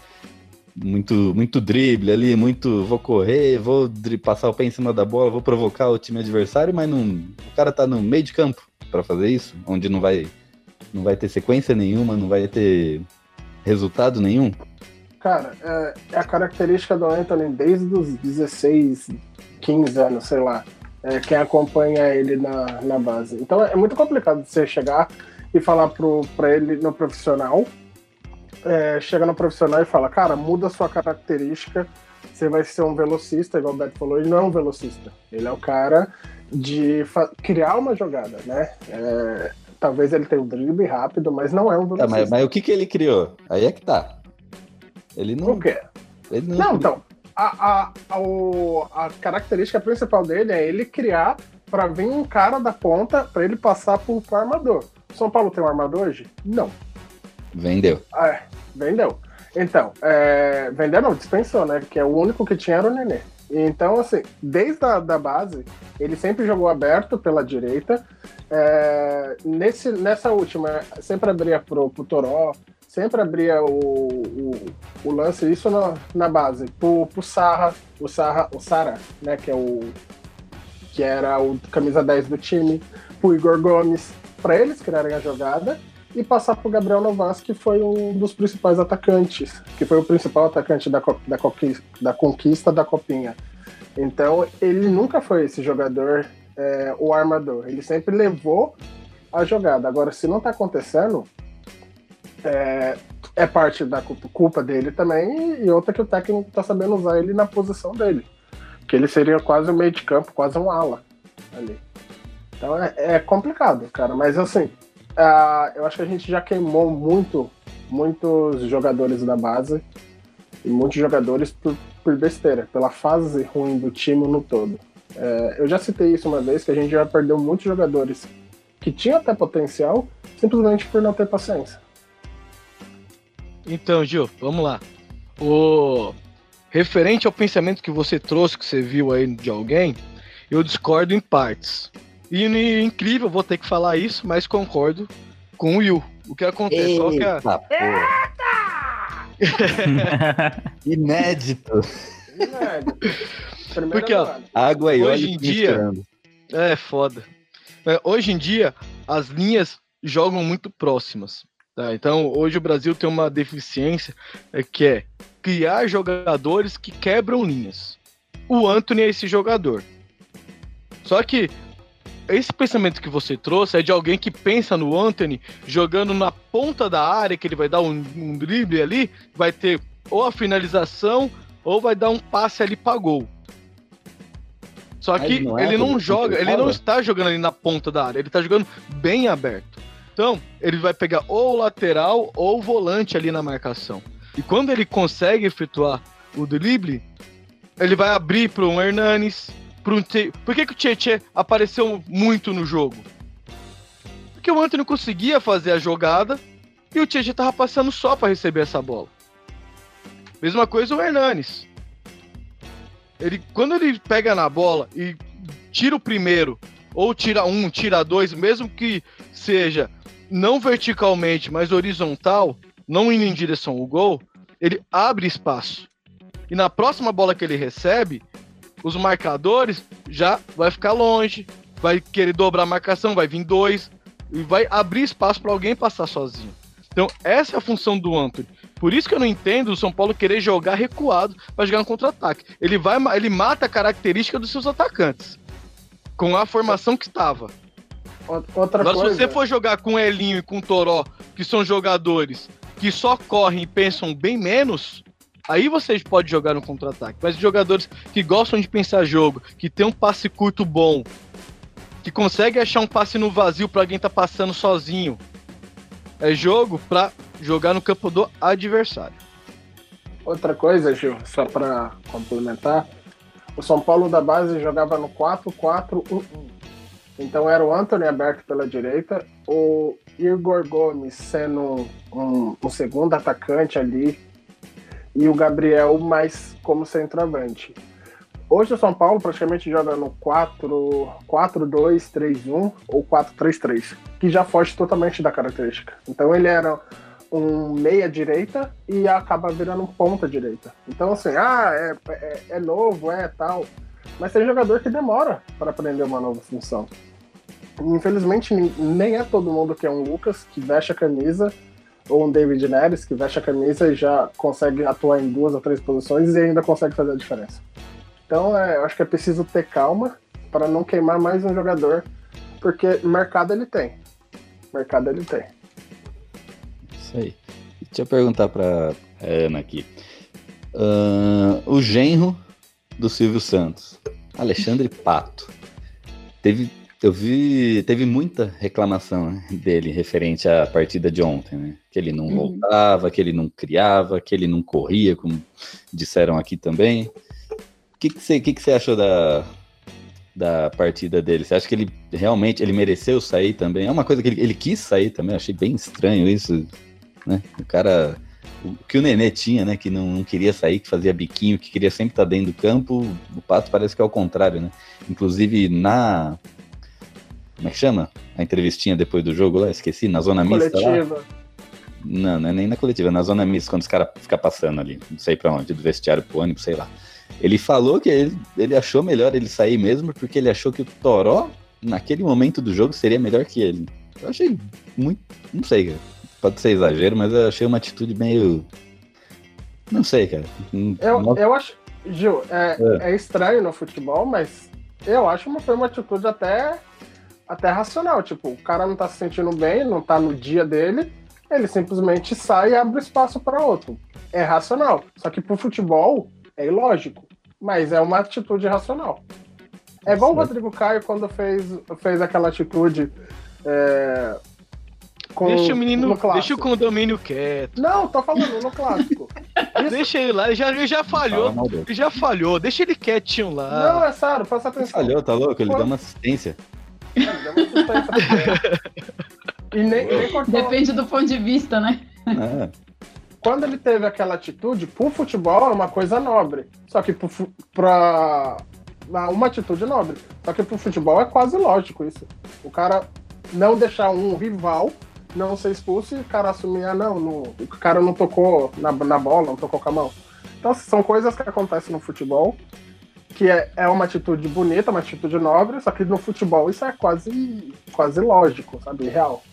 muito muito drible ali, muito vou correr, vou passar o pé em cima da bola, vou provocar o time adversário, mas não, o cara tá no meio de campo para fazer isso, onde não vai não vai ter sequência nenhuma, não vai ter resultado nenhum. Cara, é, é, a característica do Anthony desde os 16, 15 anos, sei lá. É, quem acompanha ele na, na base. Então é muito complicado você chegar e falar pro, pra ele no profissional. É, chega no profissional e fala, cara, muda a sua característica, você vai ser um velocista, igual o Beto falou, ele não é um velocista. Ele é o cara de criar uma jogada, né? É, talvez ele tenha um drible rápido, mas não é um velocista. Tá, mas, mas o que, que ele criou? Aí é que tá. Ele não. O quê? Ele não, não então. A, a, o- a característica principal dele é ele criar pra vir um cara da ponta pra ele passar pro, pro armador. São Paulo tem um armador hoje? Não. Vendeu. Ah, é, vendeu. Então, é, vendeu não, dispensou, né? Que é o único que tinha era o Nenê. Então, assim, desde a da base, ele sempre jogou aberto pela direita. É, nesse, nessa última, sempre abria pro, pro Toró, sempre abria o, o, o lance, isso na, na base, pro, pro Sarra, o Sarra, o Sara, né? Que é o. Que era o camisa 10 do time, pro Igor Gomes, para eles criarem a jogada e passar pro Gabriel Novas, que foi um dos principais atacantes, que foi o principal atacante da, da, conquista, da conquista da Copinha. Então, ele nunca foi esse jogador, é, o armador. Ele sempre levou a jogada. Agora, se não tá acontecendo, é, é parte da cu- culpa dele também, e outra que o técnico tá sabendo usar ele na posição dele. Que ele seria quase um meio de campo, quase um ala ali. Então é, é complicado, cara. Mas assim, ah, eu acho que a gente já queimou muito, muitos jogadores da base e muitos jogadores por, por besteira, pela fase ruim do time no todo. É, eu já citei isso uma vez, que a gente já perdeu muitos jogadores que tinham até potencial, simplesmente por não ter paciência. Então, Gil, vamos lá. O referente ao pensamento que você trouxe, que você viu aí de alguém, eu discordo em partes. E incrível, vou ter que falar isso, mas concordo com o Will. O que acontece? Qual que é? Eita, porra. [laughs] Inédito. Porque, ó, Água e hoje em dia, misturando. É foda. É, hoje em dia, as linhas jogam muito próximas. Tá? Então, hoje o Brasil tem uma deficiência é, que é criar jogadores que quebram linhas. O Anthony é esse jogador. Só que esse pensamento que você trouxe é de alguém que pensa no Anthony jogando na ponta da área, que ele vai dar um, um drible ali, vai ter ou a finalização ou vai dar um passe ali pra gol. Só que não é ele não joga, ele não está jogando ali na ponta da área, ele tá jogando bem aberto. Então, ele vai pegar ou o lateral ou o volante ali na marcação. E quando ele consegue efetuar o drible, ele vai abrir para um Hernanes, para um Te... Por que, que o Tietchan apareceu muito no jogo? Porque o Anthony conseguia fazer a jogada e o Tietchan tava passando só para receber essa bola. Mesma coisa o Hernanes. Ele, quando ele pega na bola e tira o primeiro, ou tira um, tira dois, mesmo que seja não verticalmente, mas horizontal, não indo em direção ao gol, ele abre espaço. E na próxima bola que ele recebe, os marcadores já vai ficar longe, vai querer dobrar a marcação, vai vir dois, e vai abrir espaço para alguém passar sozinho. Então, essa é a função do Anthony. Por isso que eu não entendo o São Paulo querer jogar recuado para jogar no contra-ataque. Ele vai, ele mata a característica dos seus atacantes com a formação que estava. Outra Agora, coisa. se você for jogar com Elinho e com Toró, que são jogadores que só correm e pensam bem menos, aí vocês podem jogar no contra-ataque. Mas jogadores que gostam de pensar jogo, que tem um passe curto bom, que consegue achar um passe no vazio para alguém tá passando sozinho, é jogo para jogar no campo do adversário. Outra coisa, Gil, só para complementar, o São Paulo da base jogava no 4-4-1-1. Então era o Anthony aberto pela direita, o Igor Gomes sendo um, um segundo atacante ali e o Gabriel mais como centroavante. Hoje o São Paulo praticamente joga no 4-2-3-1 ou 4-3-3, que já foge totalmente da característica. Então ele era um meia-direita e acaba virando um ponta-direita. Então, assim, ah, é, é, é novo, é tal. Mas tem jogador que demora para aprender uma nova função. Infelizmente, nem- é todo mundo que é um Lucas que veste a camisa, ou um David Neres que veste a camisa e já consegue atuar em duas ou três posições e ainda consegue fazer a diferença. Então, é, eu acho que é preciso ter calma para não queimar mais um jogador, porque mercado ele tem. Mercado ele tem. Isso aí. Deixa eu perguntar pra Ana aqui. Ahn, o genro do Silvio Santos, Alexandre Pato, teve Eu vi, teve muita reclamação né, dele referente à partida de ontem, né? Que ele não Uhum. voltava, que ele não criava, que ele não corria, como disseram aqui também. O que, que, você, que, que você achou da, da partida dele? Você acha que ele realmente ele mereceu sair também? É uma coisa que ele, ele quis sair também, eu achei bem estranho isso, né? O cara. O que o Nenê tinha, né? Que não, não queria sair, que fazia biquinho, que queria sempre estar dentro do campo, o Pato parece que é o contrário, né? Inclusive na. Como é que chama? A entrevistinha depois do jogo lá, esqueci, na zona mista lá. Coletiva. Não, não é nem na coletiva, é na zona mista, quando os caras ficam passando ali, não sei pra onde, do vestiário pro ônibus, sei lá. Ele falou que ele, ele achou melhor ele sair mesmo, porque ele achou que o Toró, naquele momento do jogo, seria melhor que ele. Eu achei muito. Não sei, cara. Pode ser exagero, mas eu achei uma atitude meio. Não sei, cara. Eu, Nossa, eu acho. Gil, é, é estranho no futebol, mas eu acho que foi uma atitude até, até racional. Tipo, o cara não tá se sentindo bem, não tá no dia dele, ele simplesmente sai e abre espaço para outro. É racional. Só que pro futebol é ilógico, mas é uma atitude racional. É igual o Rodrigo Caio quando fez, fez aquela atitude. é, com- Deixa o menino, no deixa o condomínio quieto. Não, tô falando no clássico. [laughs] Deixa ele lá, ele já, ele já falhou. Fala. Ele já falhou, deixa ele quietinho lá. Não, é sério, presta atenção. falhou, tá louco? Ele Pô. deu uma assistência. E nem, nem cortou. Depende do ponto de vista, né? É. Quando ele teve aquela atitude, pro futebol é uma coisa nobre. Só que pro, pra. Uma atitude nobre. Só que pro futebol é quase lógico isso. O cara não deixar um rival não ser expulso e o cara assumir, ah, não, não o cara não tocou na, na bola, não tocou com a mão. Então, são coisas que acontecem no futebol, que é, é uma atitude bonita, uma atitude nobre, só que no futebol isso é quase, quase lógico, sabe? Real.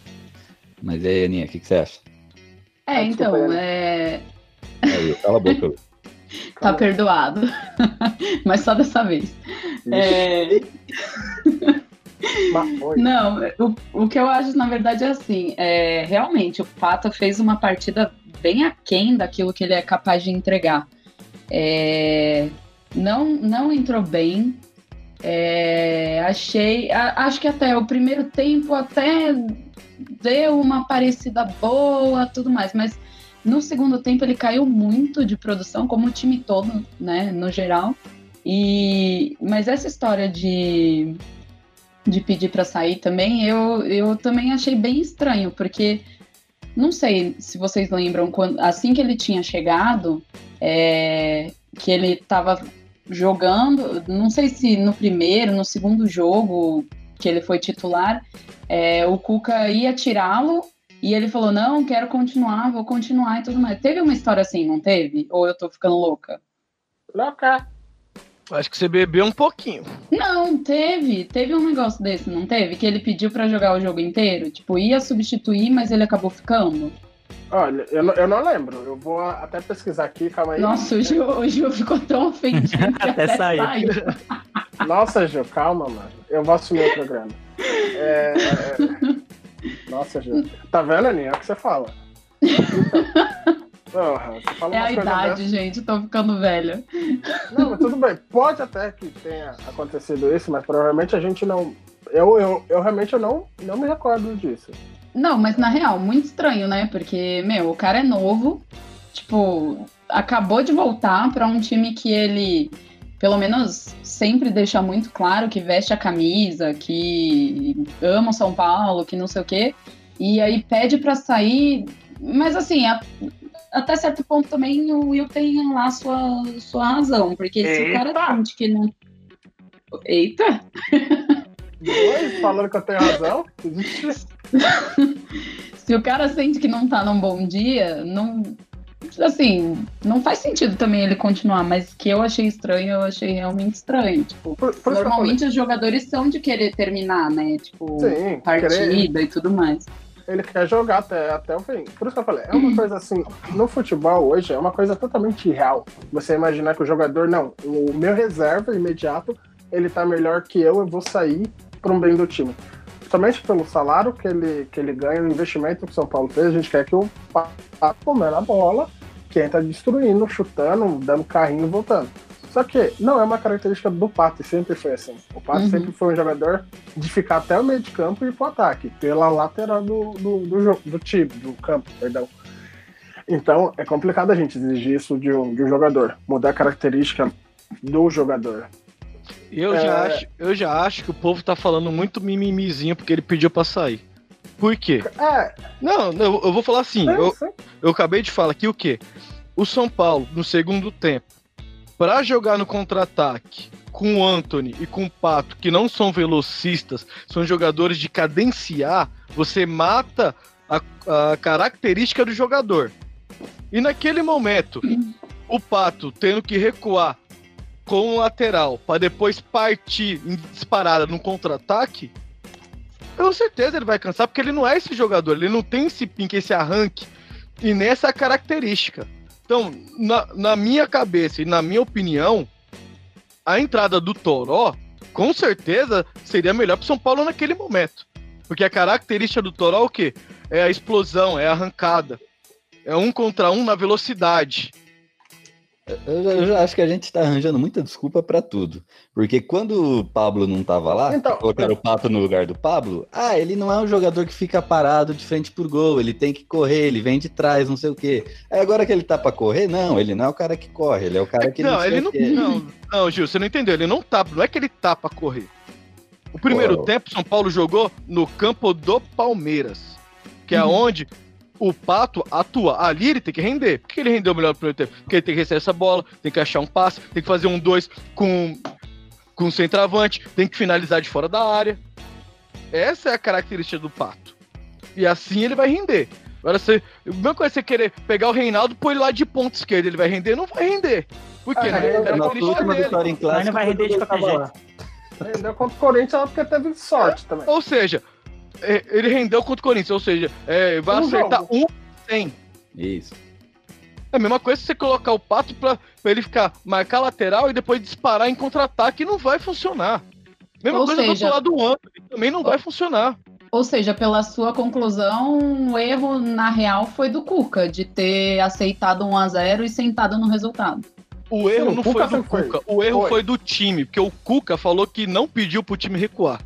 Mas e aí, Aninha, o que, que você acha? É, Ah, então, desculpa, é... Aí, cala a boca. [laughs] tá perdoado. [laughs] Mas só dessa vez. É... Mas foi. Não, o, o que eu acho, na verdade, é assim, é, realmente, o Pato fez uma partida bem aquém daquilo que ele é capaz de entregar. É, não, não entrou bem. É, achei. a- acho que até o primeiro tempo até deu uma parecida boa, tudo mais, mas no segundo tempo ele caiu muito de produção, como o time todo, né, no geral. E, mas essa história de de pedir para sair também, eu, eu também achei bem estranho, porque não sei se vocês lembram, quando, assim que ele tinha chegado, é, que ele estava jogando, não sei se no primeiro, no segundo jogo que ele foi titular, é, o Cuca ia tirá-lo e ele falou: Não, quero continuar, vou continuar e tudo mais. Teve uma história assim, não teve? Ou eu tô ficando louca? Louca. Acho que você bebeu um pouquinho. Não, teve. Teve um negócio desse, não teve? Que ele pediu pra jogar o jogo inteiro. Tipo, ia substituir, mas ele acabou ficando. Olha, eu não, eu não lembro. Eu vou até pesquisar aqui, calma aí. Nossa, o Gil, o Gil ficou tão ofendido [laughs] que Até até, saiu. saiu. Nossa, Gil, calma, mano. Eu vou assumir o programa. É, é, Nossa, Gil. Tá vendo, Aninha? É o que você fala. Porra, você fala É a idade, dessas. gente. Tô ficando velha. Não, mas tudo bem. Pode até que tenha acontecido isso, mas provavelmente a gente não. Eu, eu, eu realmente eu não, não me recordo disso. Não, mas na real, muito estranho, né? Porque, meu, o cara é novo. Tipo, acabou de voltar pra um time que ele, pelo menos, sempre deixa muito claro que veste a camisa, que ama o São Paulo, que não sei o quê. E aí pede pra sair. Mas assim, a- até certo ponto também o Will tem lá sua, sua razão. Porque se o cara Eita! sente que não. Eita! Dois falando que eu tenho razão. [laughs] Se o cara sente que não tá num bom dia, não. Assim, não faz sentido também ele continuar, mas que eu achei estranho, eu achei realmente estranho. Tipo, Por, por normalmente os jogadores são de querer terminar, né? Tipo, Sim, partida querer- e tudo mais. ele quer jogar até, até o fim. Por isso que eu falei, é uma [clears throat] coisa assim, no futebol hoje é uma coisa totalmente irreal. Você imaginar que o jogador, não, o meu reserva imediato, ele tá melhor que eu, eu vou sair para um bem do time. Somente pelo salário que ele, que ele ganha, o investimento que o São Paulo fez, a gente quer que o Pato comendo a bola, quem tá destruindo, chutando, dando carrinho e voltando. Só que não é uma característica do Pato, e sempre foi assim. O Pato Uhum. sempre foi um jogador de ficar até o meio de campo e ir pro ataque, pela lateral do, do, do, jogo, do time, do campo, perdão. Então é complicado a gente exigir isso de um, de um jogador, mudar a característica do jogador. Eu, É. já acho, eu já acho que o povo tá falando muito mimimizinho porque ele pediu pra sair. Por quê? É, Não, não, eu vou falar assim. é, Eu, eu acabei de falar aqui o quê? O São Paulo, no segundo tempo, pra jogar no contra-ataque com o Anthony e com o Pato, que não são velocistas, são jogadores de cadenciar, você mata a, a característica do jogador. E naquele momento, o Pato tendo que recuar com o lateral para depois partir em disparada no contra-ataque, com certeza ele vai cansar, porque ele não é esse jogador, ele não tem esse pique, esse arranque e nessa característica. Então, na, na minha cabeça e na minha opinião, a entrada do Toró, com certeza, seria melhor para São Paulo naquele momento. Porque a característica do Toró é o quê? É a explosão, é a arrancada. É um contra um na velocidade. Eu já, eu já acho que a gente tá arranjando muita desculpa pra tudo. Porque quando o Pablo não tava lá, Então, colocaram o Pato no lugar do Pablo, ah, ele não é um jogador que fica parado de frente por gol, ele tem que correr, ele vem de trás, não sei o quê. Aí agora que ele tá pra correr, não, ele não é o cara que corre, ele é o cara que não, ele não, não. Não, Gil, você não entendeu. Ele não tá. Não é que ele tá pra correr. O primeiro Pô. tempo, São Paulo jogou no campo do Palmeiras. Que é onde o Pato atua. Ali ele tem que render. Por que ele rendeu melhor no primeiro tempo? Porque ele tem que receber essa bola, tem que achar um passe, tem que fazer um dois com, com o centroavante, tem que finalizar de fora da área. Essa é a característica do Pato. E assim ele vai render. Agora, você, mesma coisa é você querer pegar o Reinaldo e pôr ele lá de ponta esquerda, ele vai render? Não vai render. Por quê? É, Não é é, Na última dele. vitória em Mas clássico, não vai render de qualquer jeito. Rendeu contra o Corinthians porque teve sorte também. Ou seja, é, ele rendeu contra o Corinthians, ou seja, é, vai Um acertar jogo. um 100. Isso. É a mesma coisa se você colocar o Pato pra, pra ele ficar, marcar lateral e depois disparar em contra-ataque, não vai funcionar. Mesma Ou coisa seja- do lado do Anthony, também não vai funcionar. Ou seja, pela sua conclusão, o erro na real foi do Cuca, de ter aceitado 1 a 0 e sentado no resultado. O erro Sim, não o foi do foi. Cuca, o erro Foi. foi do time, porque o Cuca falou que não pediu pro time recuar.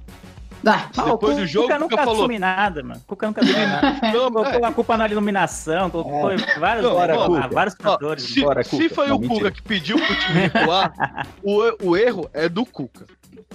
Ah, o Depois Cu- do jogo, Cuca o nunca Cuca falou. assume nada, mano. Cuca nunca assume nada. Não, [laughs] Colocou é. a culpa na iluminação, colocou vários, Não, vários, ó, vários Ó, fatores. se, Bora, se foi Não, o Cuca que pediu pro time recuar, [laughs] o, o erro é do Cuca.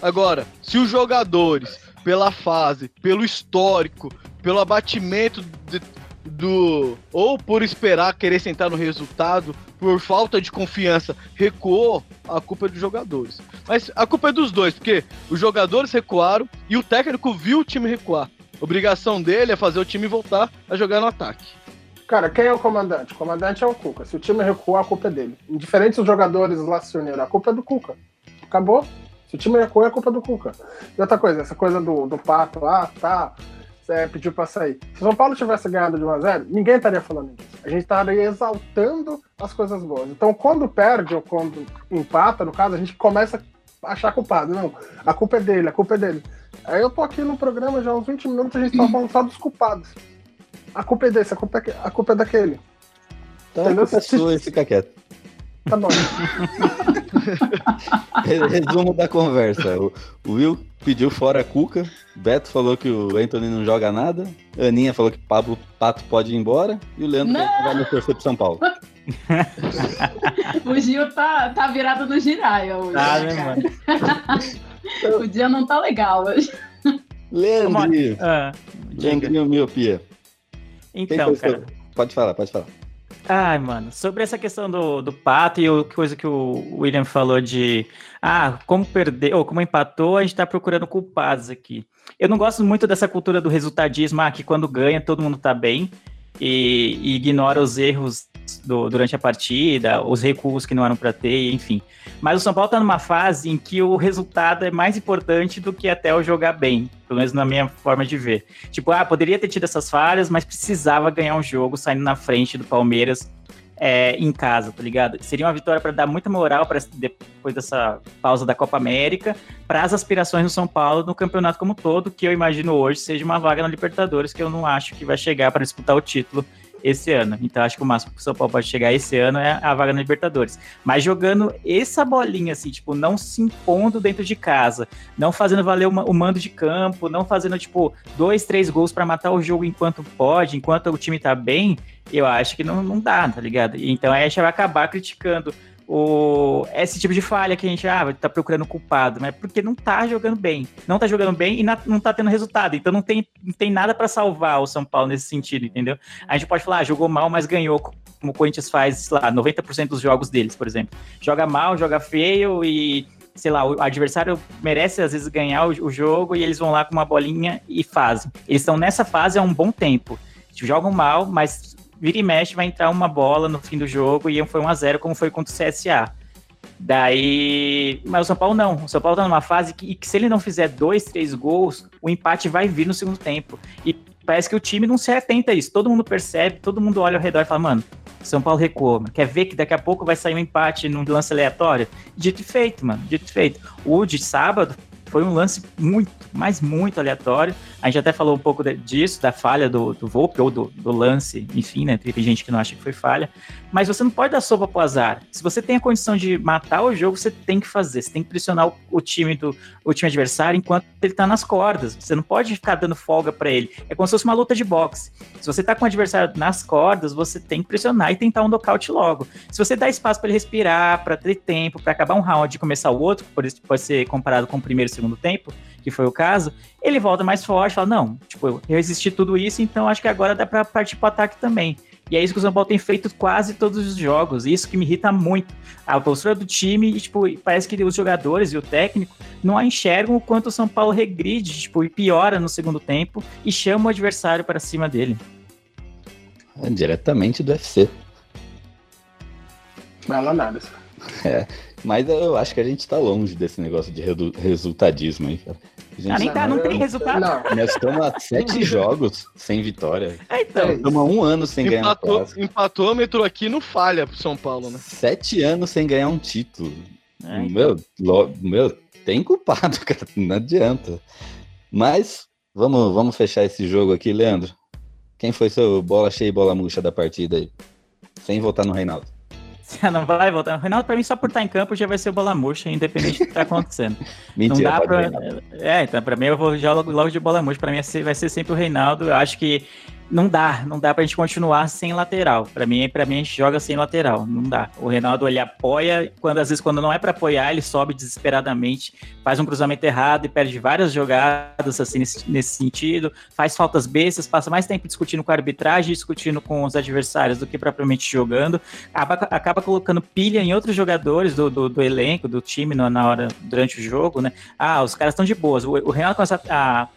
Agora, se os jogadores, pela fase, pelo histórico, pelo abatimento de- do. ou por esperar querer sentar no resultado, por falta de confiança, recuou, a culpa é dos jogadores. Mas a culpa é dos dois, porque os jogadores recuaram e o técnico viu o time recuar. A obrigação dele é fazer o time voltar a jogar no ataque. Cara, quem é o comandante? O comandante é o Cuca. Se o time recuar, a culpa é dele. Indiferente se os jogadores lá se uniram, a culpa é do Cuca. Acabou. Se o time recuar, é culpa do Cuca. E outra coisa, essa coisa do, do Pato, ah, tá, é, pediu pra sair. Se o São Paulo tivesse ganhado de 1x0, ninguém estaria falando disso. A gente estaria exaltando as coisas boas. Então, quando perde ou quando empata, no caso, a gente começa achar culpado. Não, a culpa é dele, a culpa é dele. Aí eu tô aqui no programa já há uns 20 minutos, a gente tá falando só dos culpados. A culpa é desse, a culpa é, a culpa é daquele. Então a Entendeu? culpa é sua e fica quieto. Tá bom. [laughs] Re- Resumo da conversa. O, Will pediu fora a Cuca, Beto falou que o Anthony não joga nada, Aninha falou que Pablo Pato pode ir embora e o Leandro Não! falou que vai no torcer pro São Paulo. [laughs] O Gil tá, tá virado no giraia hoje. Tá, né, mano? [laughs] O dia não tá legal hoje. Leandrinho, Ah, diga. Leandrinho miopia. Então, cara. Pode falar, pode falar. Ai, mano, sobre essa questão do, do pato e o coisa que o William falou de ah, como perdeu, como empatou, a gente tá procurando culpados aqui. Eu não gosto muito dessa cultura do resultadismo, ah, que quando ganha todo mundo tá bem e, e ignora os erros do- durante a partida, os recuos que não eram para ter, enfim. Mas o São Paulo tá numa fase em que o resultado é mais importante do que até o jogar bem, pelo menos na minha forma de ver. Tipo, ah, poderia ter tido essas falhas, mas precisava ganhar um jogo saindo na frente do Palmeiras é, em casa, tá ligado? Seria uma vitória para dar muita moral para depois dessa pausa da Copa América, para as aspirações do São Paulo no campeonato como todo, que eu imagino hoje seja uma vaga na Libertadores, que eu não acho que vai chegar para disputar o título esse ano. Então acho que o máximo que o São Paulo pode chegar esse ano é a vaga na Libertadores. Mas jogando essa bolinha, assim, tipo, não se impondo dentro de casa, não fazendo valer o, mando de campo, não fazendo, tipo, dois, três gols para matar o jogo enquanto pode, enquanto o time tá bem, eu acho que não, não dá, tá ligado? Então aí a gente vai acabar criticando o, esse tipo de falha que a gente ah, tá procurando culpado, mas porque não tá jogando bem. Não tá jogando bem e na, não tá tendo resultado. Então não tem, não tem nada para salvar o São Paulo nesse sentido, entendeu? A gente pode falar, ah, jogou mal, mas ganhou, como o Corinthians faz, sei lá, 90% dos jogos deles, por exemplo. Joga mal, joga feio e sei lá, o adversário merece às vezes ganhar o, o, jogo e eles vão lá com uma bolinha e fazem. Eles estão nessa fase há um bom tempo. Jogam mal, mas vira e mexe vai entrar uma bola no fim do jogo e foi 1 a 0 como foi contra o CSA. Daí. Mas o São Paulo não. O São Paulo tá numa fase que, que, se ele não fizer dois, três gols, o empate vai vir no segundo tempo. E parece que o time não se atenta a isso. Todo mundo percebe, todo mundo olha ao redor e fala, mano, São Paulo recuou. Quer ver que daqui a pouco vai sair um empate num lance aleatório? Dito e feito, mano. Dito e feito. O de sábado foi um lance muito, mas muito aleatório. A gente até falou um pouco de, disso, da falha do, do Volpe, ou do, do, lance, enfim, né? Tem gente que não acha que foi falha. Mas você não pode dar sopa pro azar. Se você tem a condição de matar o jogo, você tem que fazer. Você tem que pressionar o, o time do o time adversário enquanto ele tá nas cordas. Você não pode ficar dando folga para ele. É como se fosse uma luta de boxe. Se você tá com o adversário nas cordas, você tem que pressionar e tentar um nocaute logo. Se você dá espaço para ele respirar, para ter tempo, para acabar um round e começar o outro, por isso pode ser comparado com o primeiro e segundo tempo, que foi o caso, ele volta mais forte, fala, não, tipo, eu resisti tudo isso, então acho que agora dá para partir pro ataque também. E é isso que o São Paulo tem feito quase todos os jogos. Isso que me irrita muito. A postura do time, e, tipo, parece que os jogadores e o técnico não enxergam o quanto o São Paulo regride, tipo, e piora no segundo tempo e chama o adversário para cima dele. É diretamente do UFC. Bela análise. É, mas eu acho que a gente tá longe desse negócio de resultadismo aí, cara. Gente, ah, nem tá, não tem resultado. Não. Nós estamos há sete [laughs] jogos sem vitória. É, então. Estamos há um ano sem empatou, ganhar um Empatômetro aqui não falha pro São Paulo, né? Sete anos sem ganhar um título. É, então. meu, lo, meu, tem culpado, [laughs] cara. Não adianta. Mas vamos, vamos fechar esse jogo aqui, Leandro. Quem foi seu bola cheia e bola murcha da partida aí? Sem votar no Reinaldo. [laughs] Você não vai voltar. O Reinaldo, pra mim, só por estar em campo já vai ser bola murcha, independente do que tá acontecendo. [laughs] Mentira, não dá pra... É, então, pra mim, eu vou já logo, logo de bola murcha. Pra mim, vai ser sempre o Reinaldo. Eu acho que não dá, não dá pra gente continuar sem lateral. Para mim, para mim a gente joga sem lateral, não dá. O Reinaldo ele apoia, quando às vezes quando não é para apoiar, ele sobe desesperadamente, faz um cruzamento errado e perde várias jogadas assim nesse, nesse sentido, faz faltas bestas, passa mais tempo discutindo com a arbitragem, discutindo com os adversários do que propriamente jogando. Acaba, acaba colocando pilha em outros jogadores do, do, do elenco, do time na hora durante o jogo, né? Ah, os caras estão de boas. O, o Reinaldo começa a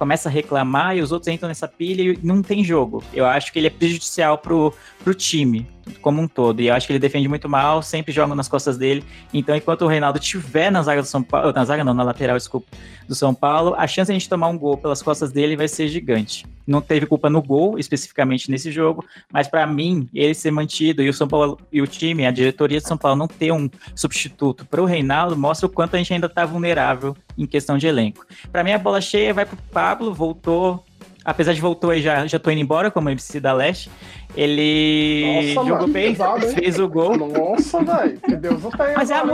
começa a reclamar e os outros entram nessa pilha e não tem jogo. Eu acho que ele é prejudicial pro, pro time como um todo. E eu acho que ele defende muito mal, sempre joga nas costas dele. Então, enquanto o Reinaldo estiver na zaga do São Paulo, na zaga não, na lateral, desculpa, do São Paulo, a chance de a gente tomar um gol pelas costas dele vai ser gigante. Não teve culpa no gol, especificamente nesse jogo, mas para mim, ele ser mantido e o São Paulo e o time, a diretoria de São Paulo não ter um substituto para o Reinaldo, mostra o quanto a gente ainda tá vulnerável em questão de elenco. Para mim, a bola cheia vai pro Pablo, voltou apesar de voltou e já, já tô indo embora como MC da Leste, ele Nossa, jogou mano, bem, pesado, fez o gol. Nossa, velho, que Deus não tem. Mas, é a,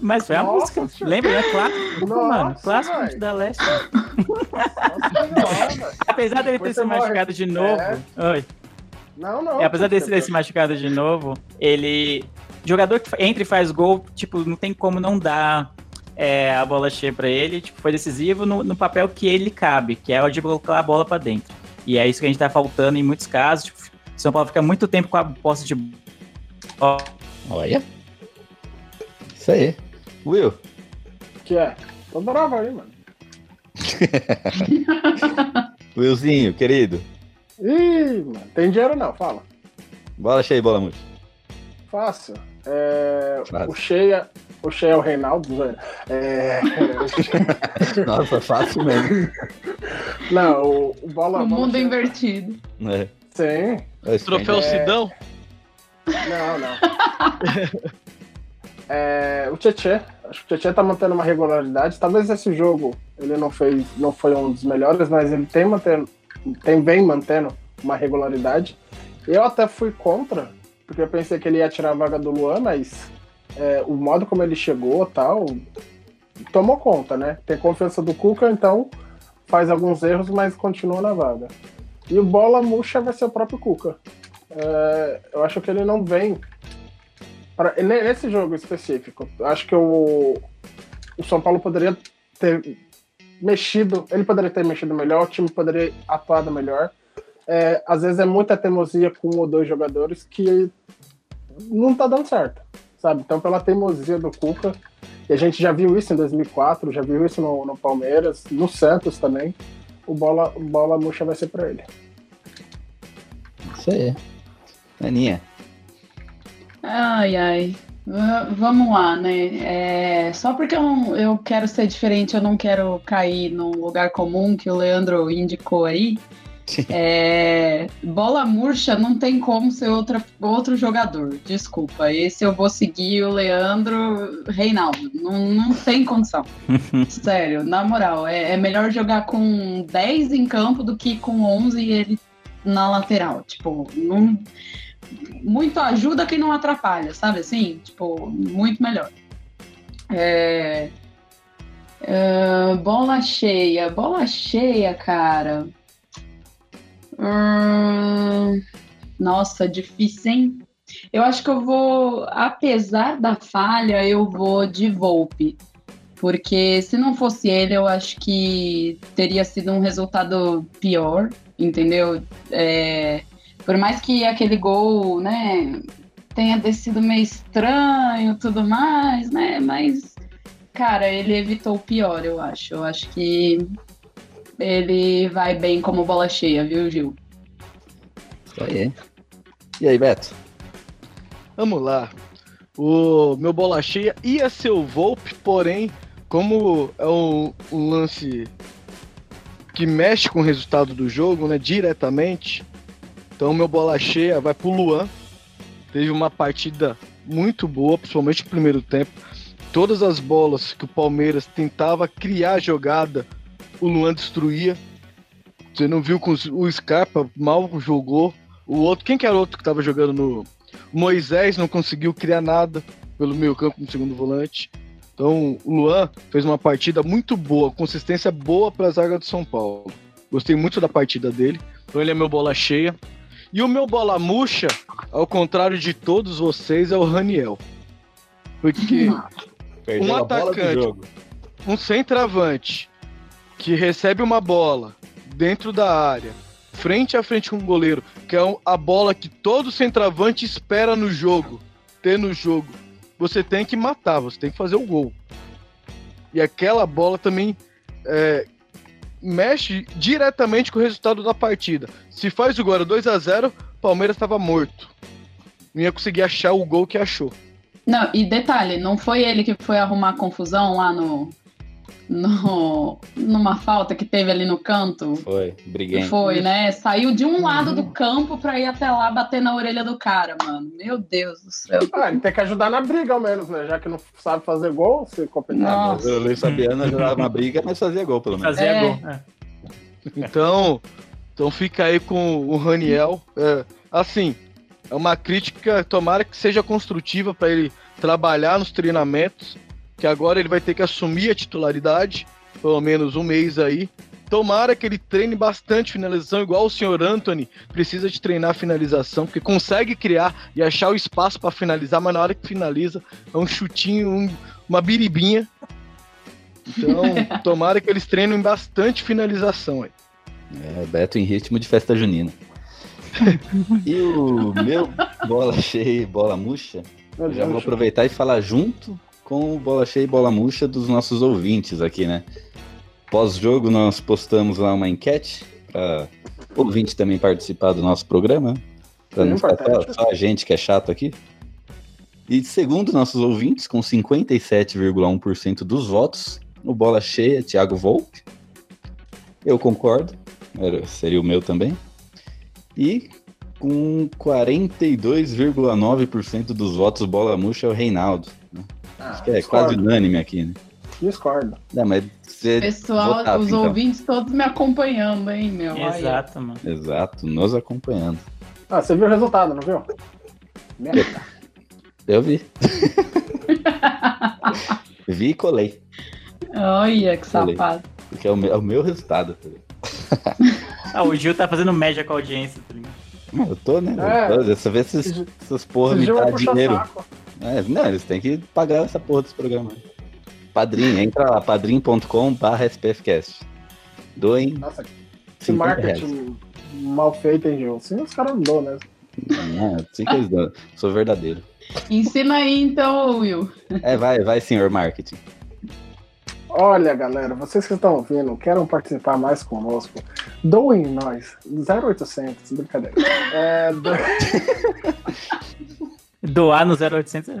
mas foi a Nossa, música, lembra? É clássico, Nossa, mano, clássico véio. da Leste. Nossa, apesar dele ter se machucado de novo, é. oi. Não, não. É, apesar dele ter se machucado de novo, ele jogador que entra e faz gol, tipo, não tem como não dar é, a bola cheia para ele, tipo, foi decisivo no, no, papel que ele cabe, que é o de colocar a bola para dentro. E é isso que a gente tá faltando em muitos casos. Tipo, São Paulo fica muito tempo com a posse de bola. Olha. Isso aí. Will. Que é? Tô bravo aí, mano. [laughs] Willzinho, querido. Ih, mano, tem dinheiro não, fala. Bola cheia, bola muito. Fácil. É, o cheia o Shea é o Reinaldo, velho. É... [laughs] Nossa, fácil mesmo. Não, o, o bola. O mundo bola invertido. É. Sim. É Troféu é... Sidão? Não, não. é, o Tietchan. Acho que o Tietchan tá mantendo uma regularidade. Talvez esse jogo ele não fez, não foi um dos melhores, mas ele tem mantendo, tem vem mantendo uma regularidade. Eu até fui contra, porque eu pensei que ele ia tirar a vaga do Luan, mas é, o modo como ele chegou tal, tomou conta, né? Tem confiança do Cuca, então faz alguns erros, mas continua na vaga. E o bola murcha vai ser o próprio Cuca. É, eu acho que ele não vem. Pra, nesse jogo específico, acho que o, o São Paulo poderia ter mexido, ele poderia ter mexido melhor, o time poderia atuado melhor. É, às vezes é muita teimosia com um ou dois jogadores que não tá dando certo, sabe? Então, pela teimosia do Cuca, e a gente já viu isso em 2004, já viu isso no, no Palmeiras, no Santos também, o bola, bola murcha vai ser para ele. Isso aí. Aninha. Ai, ai. Uh, vamos lá, né? É, só porque eu, eu quero ser diferente, eu não quero cair num lugar comum que o Leandro indicou aí. É, bola murcha não tem como ser outra, outro jogador. Desculpa. Esse eu vou seguir o Leandro Reinaldo. Não, não tem condição. [laughs] Sério, na moral. É, é, melhor jogar com 10 em campo do que com 11 e ele na lateral. Tipo, não, muito ajuda que não atrapalha, sabe assim? Tipo, muito melhor. É, é, bola cheia. Bola cheia, cara. Hum, nossa, difícil, hein? Eu acho que eu vou, apesar da falha, eu vou de Volpe. Porque se não fosse ele, eu acho que teria sido um resultado pior, entendeu? É, por mais que aquele gol, né, tenha descido meio estranho tudo mais, né? Mas, cara, ele evitou o pior, eu acho. Eu acho que ele vai bem como bola cheia, viu, Gil? Isso aí. E aí, Beto? Vamos lá. O meu bola cheia ia ser o Volpe, porém, como é um, um lance que mexe com o resultado do jogo, né, diretamente, então meu bola cheia vai pro Luan. Teve uma partida muito boa, principalmente no primeiro tempo. Todas as bolas que o Palmeiras tentava criar jogada, o Luan destruía. Você não viu com o Scarpa mal jogou. O outro, quem que era o outro que estava jogando no Moisés não conseguiu criar nada pelo meio campo no segundo volante. Então, o Luan fez uma partida muito boa, consistência boa para a zaga do São Paulo. Gostei muito da partida dele. Então, ele é meu bola cheia. E o meu bola murcha, ao contrário de todos vocês, é o Raniel. Porque [laughs] um atacante, um centroavante, que recebe uma bola dentro da área, frente a frente com o goleiro, que é a bola que todo centroavante espera no jogo, ter no jogo, você tem que matar, você tem que fazer o gol. E aquela bola também é, mexe diretamente com o resultado da partida. Se faz o gol 2 a 0 Palmeiras estava morto. Não ia conseguir achar o gol que achou. Não, e detalhe, não foi ele que foi arrumar confusão lá no, no, numa falta que teve ali no canto. Foi, briguei. Foi, né? Saiu de um lado do campo pra ir até lá bater na orelha do cara, mano. Meu Deus do céu. Ah, ele tem que ajudar na briga ao menos, né? Já que não sabe fazer gol, se complicado. O Luiz Fabiano ajudava na briga, mas fazia gol, pelo menos. Fazia é. gol. É. Então, então fica aí com o Raniel. É, assim, é uma crítica, tomara que seja construtiva para ele trabalhar nos treinamentos que agora ele vai ter que assumir a titularidade, pelo menos um mês aí. Tomara que ele treine bastante finalização, igual o senhor Anthony precisa de treinar finalização, porque consegue criar e achar o espaço para finalizar, mas na hora que finaliza é um chutinho, um, uma biribinha. Então, [laughs] tomara que eles treinem bastante finalização aí. É, Beto em ritmo de festa junina. e o meu bola cheia bola murcha, eu já vou aproveitar e falar junto com bola cheia e bola murcha dos nossos ouvintes aqui, né? Pós-jogo, nós postamos lá uma enquete para ouvinte também participar do nosso programa, para não ficar só, só a gente que é chato aqui. E segundo nossos ouvintes, com 57,1% dos votos, o bola cheia, Thiago Volpe. Eu concordo, era, seria o meu também. E com 42,9% dos votos, bola murcha é o Reinaldo. Né? Ah, Acho que é discordo. quase unânime aqui, né? Discordo. Não, mas Pessoal, votava, os então. ouvintes todos me acompanhando, hein, meu? Exato, mano. Exato, nos acompanhando. Ah, você viu o resultado, não viu? Merda. Eu vi. [laughs] vi e colei. Olha que Colei. safado. Porque é o meu, é o meu resultado. tá ligado? [laughs] Ah, o Gil tá fazendo média com a audiência, tá ligado? Não, Eu tô, né? É. Eu tô, Dessa vez esses, essas porra Esse me dá dinheiro. saco. É, não, eles têm que pagar essa porra desse programa. Padrinho, entra lá, padrim.com barra SPFcast. Doem Nossa, que 50 reais. marketing mal feito, hein, Gil? Sim, os caras não dão, né? Não, assim que eles dão. Sou verdadeiro. Ensina aí então, Will. É, vai, vai, senhor marketing. Olha, galera, vocês que estão ouvindo, querem participar mais conosco, doem nós. 0800, brincadeira. É, do- [laughs] Doar no 0800 é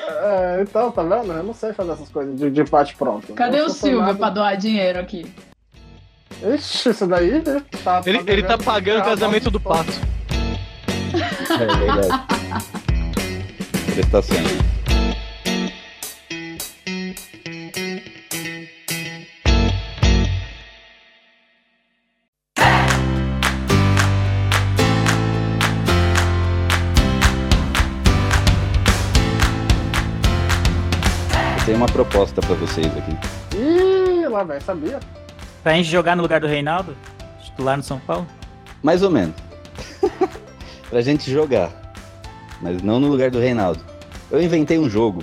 é, então, tá vendo? Eu não sei fazer essas coisas de, de bate pronto. Cadê Eu o Silvio pra doar dinheiro aqui? Ixi, isso daí né? tá. Ele, ele tá pagando o casamento do pato. É verdade. [laughs] Prestações. Tenho uma proposta pra vocês aqui. Ih, lá vem, sabia? Pra gente jogar no lugar do Reinaldo? Titular no São Paulo? Mais ou menos. [laughs] pra gente jogar. Mas não no lugar do Reinaldo. Eu inventei um jogo.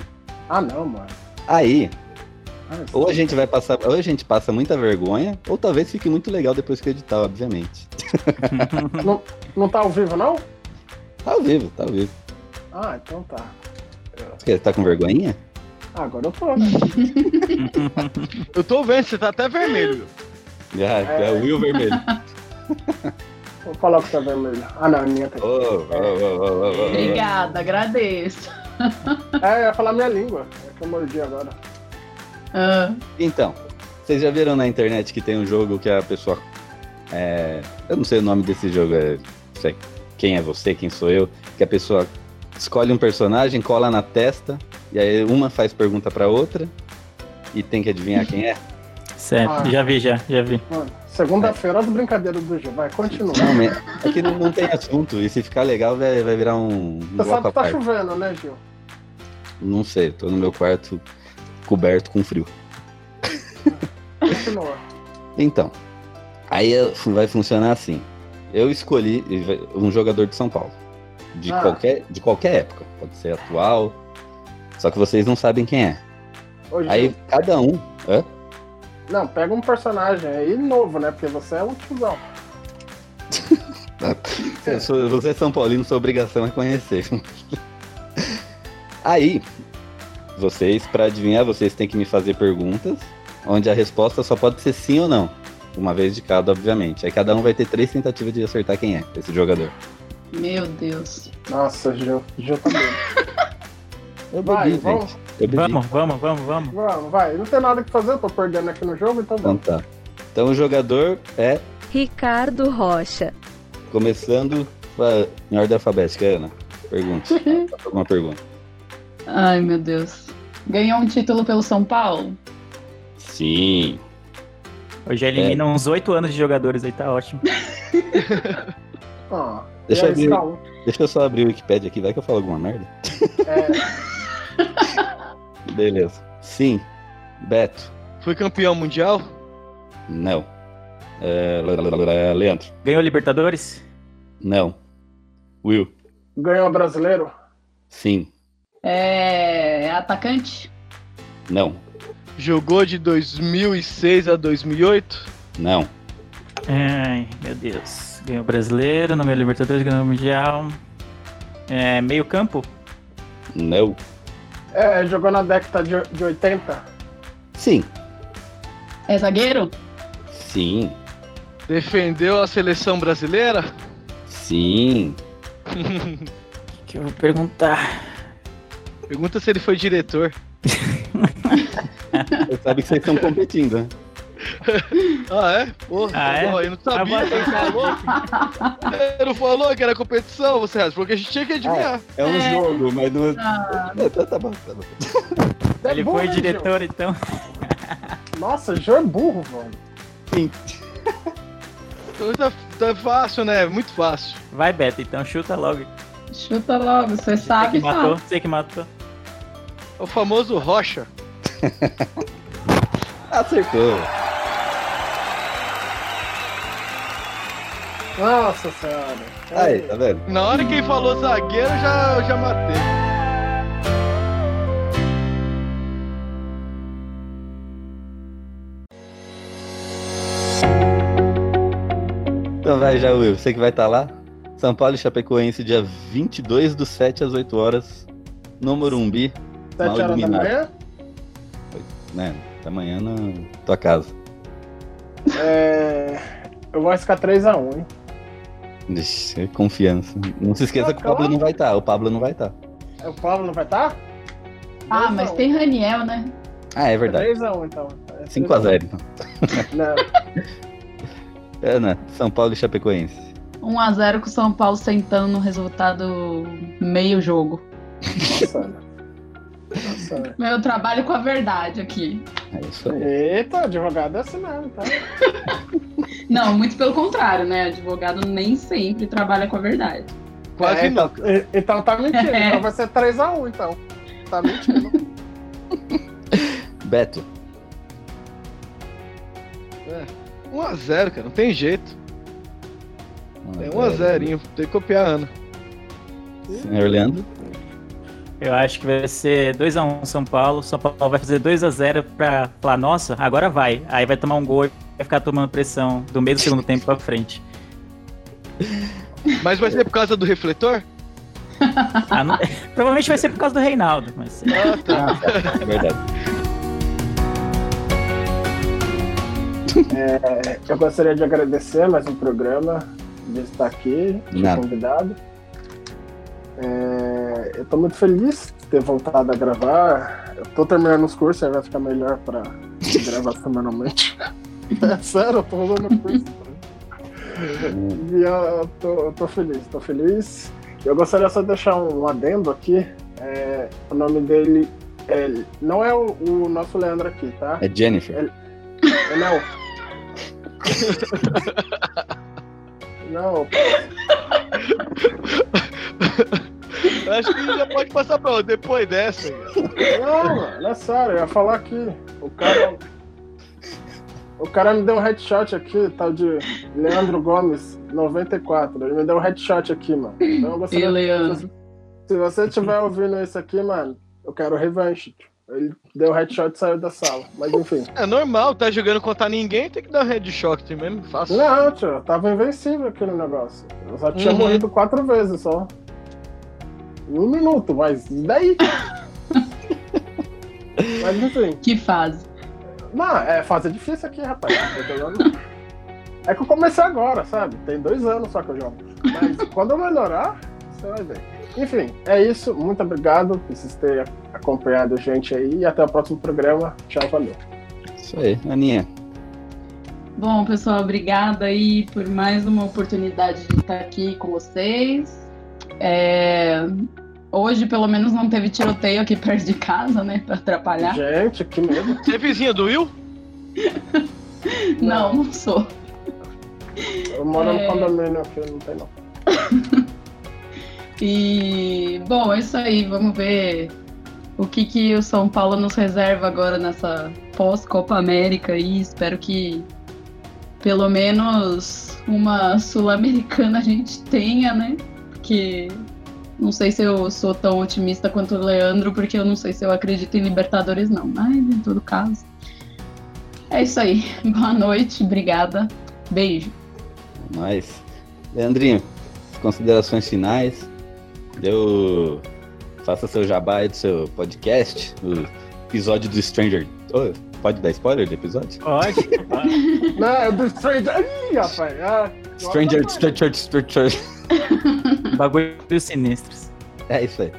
Ah, não, mano. Aí, Ah, ou a gente vai passar, ou a gente passa muita vergonha, ou talvez fique muito legal depois que eu editar, obviamente. [laughs] não, não tá ao vivo, não? Tá ao vivo, tá ao vivo. Ah, então tá. Você quer- tá com vergonhinha? Ah, agora eu tô, né? [laughs] Eu tô vendo, você tá até vermelho. Já, é o Will vermelho. [laughs] Vou falar que tá vermelho. Ah, não, a minha tá. Ô, ô, ô. Obrigada, agradeço. [laughs] É, eu ia falar minha língua. É que eu mordi agora. Ah, Então, vocês já viram na internet que tem um jogo que a pessoa. é, eu não sei o nome desse jogo, é, não sei quem é você, quem sou eu, que a pessoa escolhe um personagem, cola na testa, e aí uma faz pergunta pra outra, e tem que adivinhar quem é. Certo, Ah. já vi, já, já vi. Mano, segunda-feira as brincadeiras do Gil. Vai, continua. Não, é que não, não tem assunto, e se ficar legal vai, vai virar um, um Você sabe que tá parte. chovendo, né, Gil? Não sei, tô no meu quarto coberto com frio. Continua. Então, aí é- vai funcionar assim. Eu escolhi um jogador de São Paulo. De, Ah. qualquer, de qualquer época. Pode ser atual. Só que vocês não sabem quem é. Ô, Aí cada um. Hã? Não, pega um personagem aí novo, né? Porque você é um tiozão. [laughs] Sou- você é São Paulino, sua obrigação é conhecer. [laughs] Aí, vocês, pra adivinhar, vocês têm que me fazer perguntas, onde a resposta só pode ser sim ou não. Uma vez de cada, obviamente. Aí cada um vai ter três tentativas de acertar quem é esse jogador. meu Deus. Nossa, Gil. Gil tá bem. Eu Vai, bebi, vamos. gente. Eu bebi. Vamos, vamos, vamos, vamos. Vamos, vai. Não tem nada que fazer, eu tô perdendo aqui no jogo, então Então vamos. tá. Então o jogador é, Ricardo Rocha. começando em ordem alfabética, Ana. Pergunte. [laughs] Faça alguma pergunta. Ai, meu Deus. Ganhou um título pelo São Paulo? Sim. Hoje elimina uns oito anos de jogadores aí, tá ótimo. [laughs] Ó, Deixa eu, abrir, deixa eu só abrir o Wikipedia aqui, vai que eu falo alguma merda. É, [laughs] [laughs] Beleza. Sim. Beto. Foi campeão mundial? Não. É, Leandro. Ganhou Libertadores? Não. Will. ganhou brasileiro? Sim. É atacante? Não. Jogou de 2006 a 2008? Não. Ai, meu Deus. Ganhou Brasileiro, não ganhou Libertadores, ganhou Mundial. É, meio campo? Não. É, jogou na década de, de 80? Sim. É zagueiro? Sim. Defendeu a seleção brasileira? Sim. O [laughs] que eu vou perguntar? Pergunta se ele foi diretor. [laughs] Você sabe que vocês estão competindo, né? [laughs] Ah, é? Porra, Ah, é? porra, eu não sabia. Ah, Ele falou, ele não falou que era competição, você acha? Porque a gente tinha que adivinhar. É um É. jogo, mas não. Ah, É, tá, tá bom, tá bom. É Ele burro, foi né, diretor, então. Nossa, é burro, velho. Então, tá- é fácil, né? Muito fácil. Vai, Beto, então chuta logo. Chuta logo, você sabe, Você que matou, você que matou. O famoso Rocha. [laughs] Acertou. Nossa senhora. Aí, tá vendo? Na hora que ele falou zagueiro, eu já, eu já matei. Então vai, Jaú, você que vai estar lá. São Paulo e Chapecoense, dia 22 do 7 às 8 horas, no Morumbi. Sete mal horas da iluminado. manhã? Né, amanhã na tua casa. É... Eu vou arriscar 3x1, hein? Ixi, confiança. Não se esqueça que o Pablo não vai estar. O Pablo não vai estar. O Pablo não vai estar? Ah, mas tem Raniel, né? Ah, é verdade. 3x1 então. É 5x0, então. Não. Ana, [laughs] São Paulo e Chapecoense. 1x0 com o São Paulo sentando no resultado meio jogo. Nossa. Nossa. Eu trabalho com a verdade aqui. É isso aí. Eita, advogado é mesmo, tá? [laughs] Não, muito pelo contrário, né? Advogado nem sempre trabalha com a verdade. Quase É, então, nunca. e- Então tá mentindo. É. Então vai ser 3x1, então. Tá mentindo. [laughs] Beto. É. 1x0, cara, não tem jeito. Tem 1x0, tem que copiar a Ana. Senhor Leandro. Eu acho que vai ser 2x1 São Paulo. São Paulo vai fazer 2x0 pra falar, nossa, agora vai. Aí vai tomar um gol e vai ficar tomando pressão do meio do segundo tempo pra frente. Mas vai ser por causa do refletor? Ah, não- [laughs] Provavelmente vai ser por causa do Reinaldo, mas. Ah, tá. [laughs] É verdade. É, eu gostaria de agradecer mais um programa, de estar aqui, de Nada. convidado. É, eu tô muito feliz de ter voltado a gravar. Eu tô terminando os cursos, aí vai ficar melhor pra gravar semanalmente. [laughs] É sério, eu tô rolando curso. [laughs] E eu, tô, eu tô feliz, tô feliz. Eu gostaria só de deixar um adendo aqui. É, o nome dele é- não é o, o nosso Leandro aqui, tá? É Jennifer. Ele, ele é o. Não, [laughs] Acho que já pode passar pra outra, depois dessa. não, mano, é sério, eu ia falar aqui. O cara. O cara me deu um headshot aqui, tal de Leandro Gomes, 94. Ele me deu um headshot aqui, mano. Então eu gostaria. E Leandro? Se você estiver ouvindo isso aqui, mano, eu quero revanche. tio. Ele deu headshot e saiu da sala. Mas enfim. É normal, tá jogando contra ninguém, tem que dar um headshot tem mesmo, fácil. Não, tio, eu tava invencível aquele negócio. Eu só tinha Uhum. morrido quatro vezes só. Em um minuto, mas e daí? [laughs] mas enfim. Que fase? Não, é fase difícil aqui, rapaz. Eu tô jogando- É que eu comecei agora, sabe? Tem dois anos só que eu jogo. Mas [laughs] quando eu melhorar, você vai ver. Enfim, é isso. Muito obrigado por vocês terem acompanhado a gente aí. E até o próximo programa. Tchau, valeu. Isso aí, Aninha. Bom, pessoal, obrigada aí por mais uma oportunidade de estar aqui com vocês. É, Hoje, pelo menos, não teve tiroteio aqui perto de casa, né? Pra atrapalhar. Gente, que medo. Você é vizinha do Will? [laughs] Não, não sou. Eu moro É. no condomínio aqui, não tem não. [laughs] E, bom, é isso aí. Vamos ver o que, que o São Paulo nos reserva agora nessa pós-Copa América aí. Espero que pelo menos uma Sul-Americana a gente tenha, né? Porque não sei se eu sou tão otimista quanto o Leandro, porque eu não sei se eu acredito em Libertadores, não. Mas, em todo caso. É isso aí. [laughs] Boa noite, obrigada. Beijo. Nós. Leandrinho, considerações finais. Eu faça seu jabá aí do seu podcast, o episódio do Stranger. Ô, pode dar spoiler do episódio? Pode. [laughs] Não, é do Stranger. Ih, rapaz. Ah, Stranger, Stranger, Stranger. [laughs] Bagulho sinistros. É isso aí.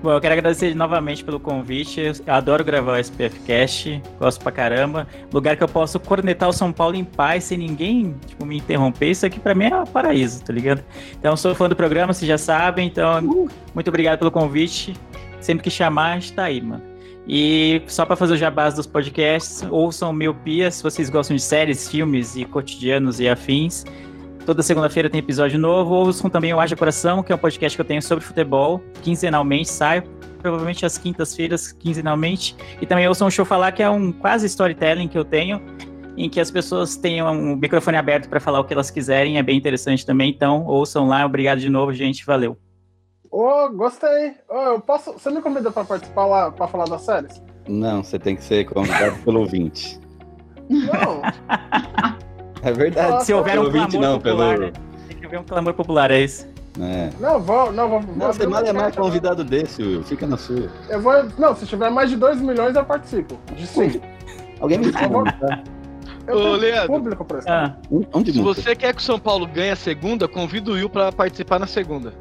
Bom, eu quero agradecer novamente pelo convite. Eu adoro gravar o SPF Cast, gosto pra caramba. Lugar que eu posso cornetar o São Paulo em paz, sem ninguém tipo, me interromper. Isso aqui pra mim é um paraíso, tá ligado? Então, sou fã do programa, vocês já sabem. Então, muito obrigado pelo convite. Sempre que chamar, a gente tá aí, mano. E só para fazer o jabás dos podcasts, ouçam Miopia se vocês gostam de séries, filmes e cotidianos e afins. Toda segunda-feira tem episódio novo. Ouçam também o Haja Coração, que é um podcast que eu tenho sobre futebol. Quinzenalmente sai, provavelmente às quintas-feiras, quinzenalmente. E também ouçam o Show Falar, que é um quase storytelling que eu tenho, em que as pessoas tenham um microfone aberto para falar o que elas quiserem. É bem interessante também. Então, ouçam lá. Obrigado de novo, gente. Valeu. Ô, oh, gostei. Oh, eu posso. Você me convida para participar lá para falar das séries? Não, você tem que ser convidado pelo ouvinte. Não. [laughs] É verdade. Se houver um ouvinte, clamor não, popular, pelo. né? Tem que haver um clamor popular, é isso. É. Não, vou. Não, vou. Não, você mal é mais convidado desse, Will. Fica na sua. Eu vou. Não, se tiver mais de 2 milhões, eu participo. De sim. Alguém me fala? Eu Ô, tenho Leandro. público pra isso. Ah, Onde Se você quer que o São Paulo ganhe a segunda, convida o Will pra participar na segunda.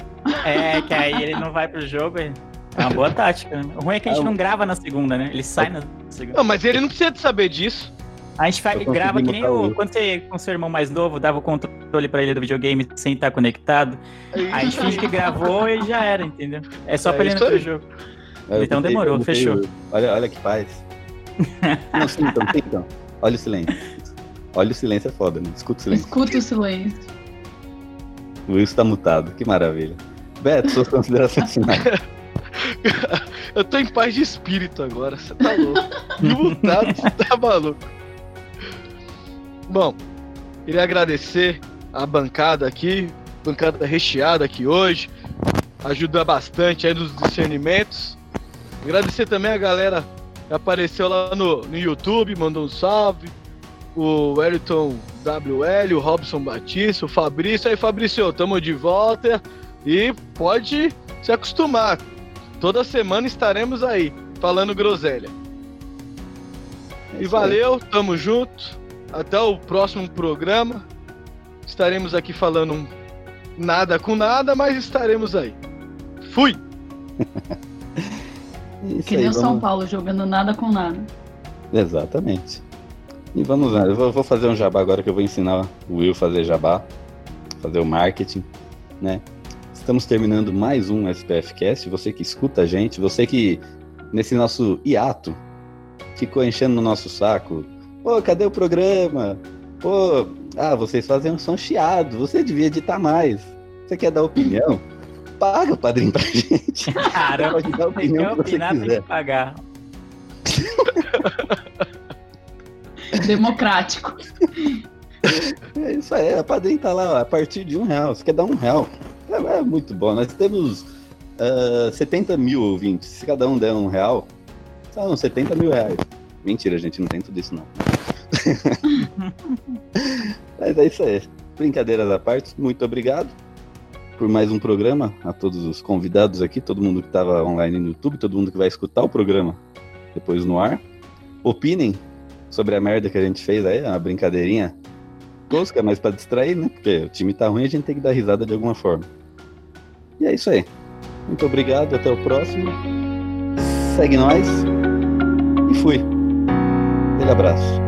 é, que aí ele não vai pro jogo. É uma boa tática. né? O ruim é que a gente não grava na segunda, né? Ele sai na segunda. Não, mas ele não precisa de saber disso. A gente faz, grava que nem o. Quando você, com seu irmão mais novo, dava o controle pra ele do videogame sem estar conectado. Aí a gente finge que gravou e já era, entendeu? É só É pra ele pro aí. jogo. Eu Então botei- demorou, botei fechou. Olha, olha que paz. [laughs] Não, sintam, sintam. Olha o silêncio. Olha o silêncio, é foda, né? Escuta o silêncio. Escuta o silêncio. O Will está mutado, que maravilha. Beto, suas considerações finais. [laughs] Eu tô em paz de espírito agora, você tá louco. Mutado, você tá maluco. Bom, queria agradecer a bancada aqui, bancada recheada aqui hoje. Ajuda bastante aí nos discernimentos. Agradecer também a galera apareceu lá no, no YouTube, mandou um salve. O Wellington WL, o Robson Batista, o Fabrício. Aí, Fabrício, tamo de volta. E pode se acostumar. Toda semana estaremos aí, falando groselha. É E isso aí. valeu, tamo junto. Até o próximo programa. Estaremos aqui falando nada com nada, mas estaremos aí. Fui! [laughs] Isso Que aí, nem o São Paulo jogando nada com nada. Exatamente. E vamos lá, eu vou, vou fazer um jabá agora que eu vou ensinar o Will a fazer jabá, fazer o marketing, né? Estamos terminando mais um SPF Cast. Você que escuta a gente, você que nesse nosso hiato ficou enchendo no nosso saco. Pô, cadê o programa? Pô, ah, vocês fazem um som chiado, você devia editar mais. Você quer dar opinião? Paga o padrinho pra gente. Cara, Pode dar tem que opinião que você opinar, tem quiser. que pagar. Democrático. É isso aí, a padrinho tá lá ó, a partir de um real. Você quer dar um real? É, é muito bom. Nós temos ah, 70 mil ouvintes. Se cada um der um real, são 70 mil reais. Mentira, gente, não tem tudo isso não. [laughs] Mas é isso aí. Brincadeiras à parte, muito obrigado por mais um programa. A todos os convidados aqui, todo mundo que estava online no YouTube, todo mundo que vai escutar o programa depois no ar. Opinem sobre a merda que a gente fez aí, uma brincadeirinha tosca, mas pra distrair, né? Porque o time tá ruim, a gente tem que dar risada de alguma forma. E é isso aí. Muito obrigado, até o próximo. Segue nós. E fui. Aquele abraço.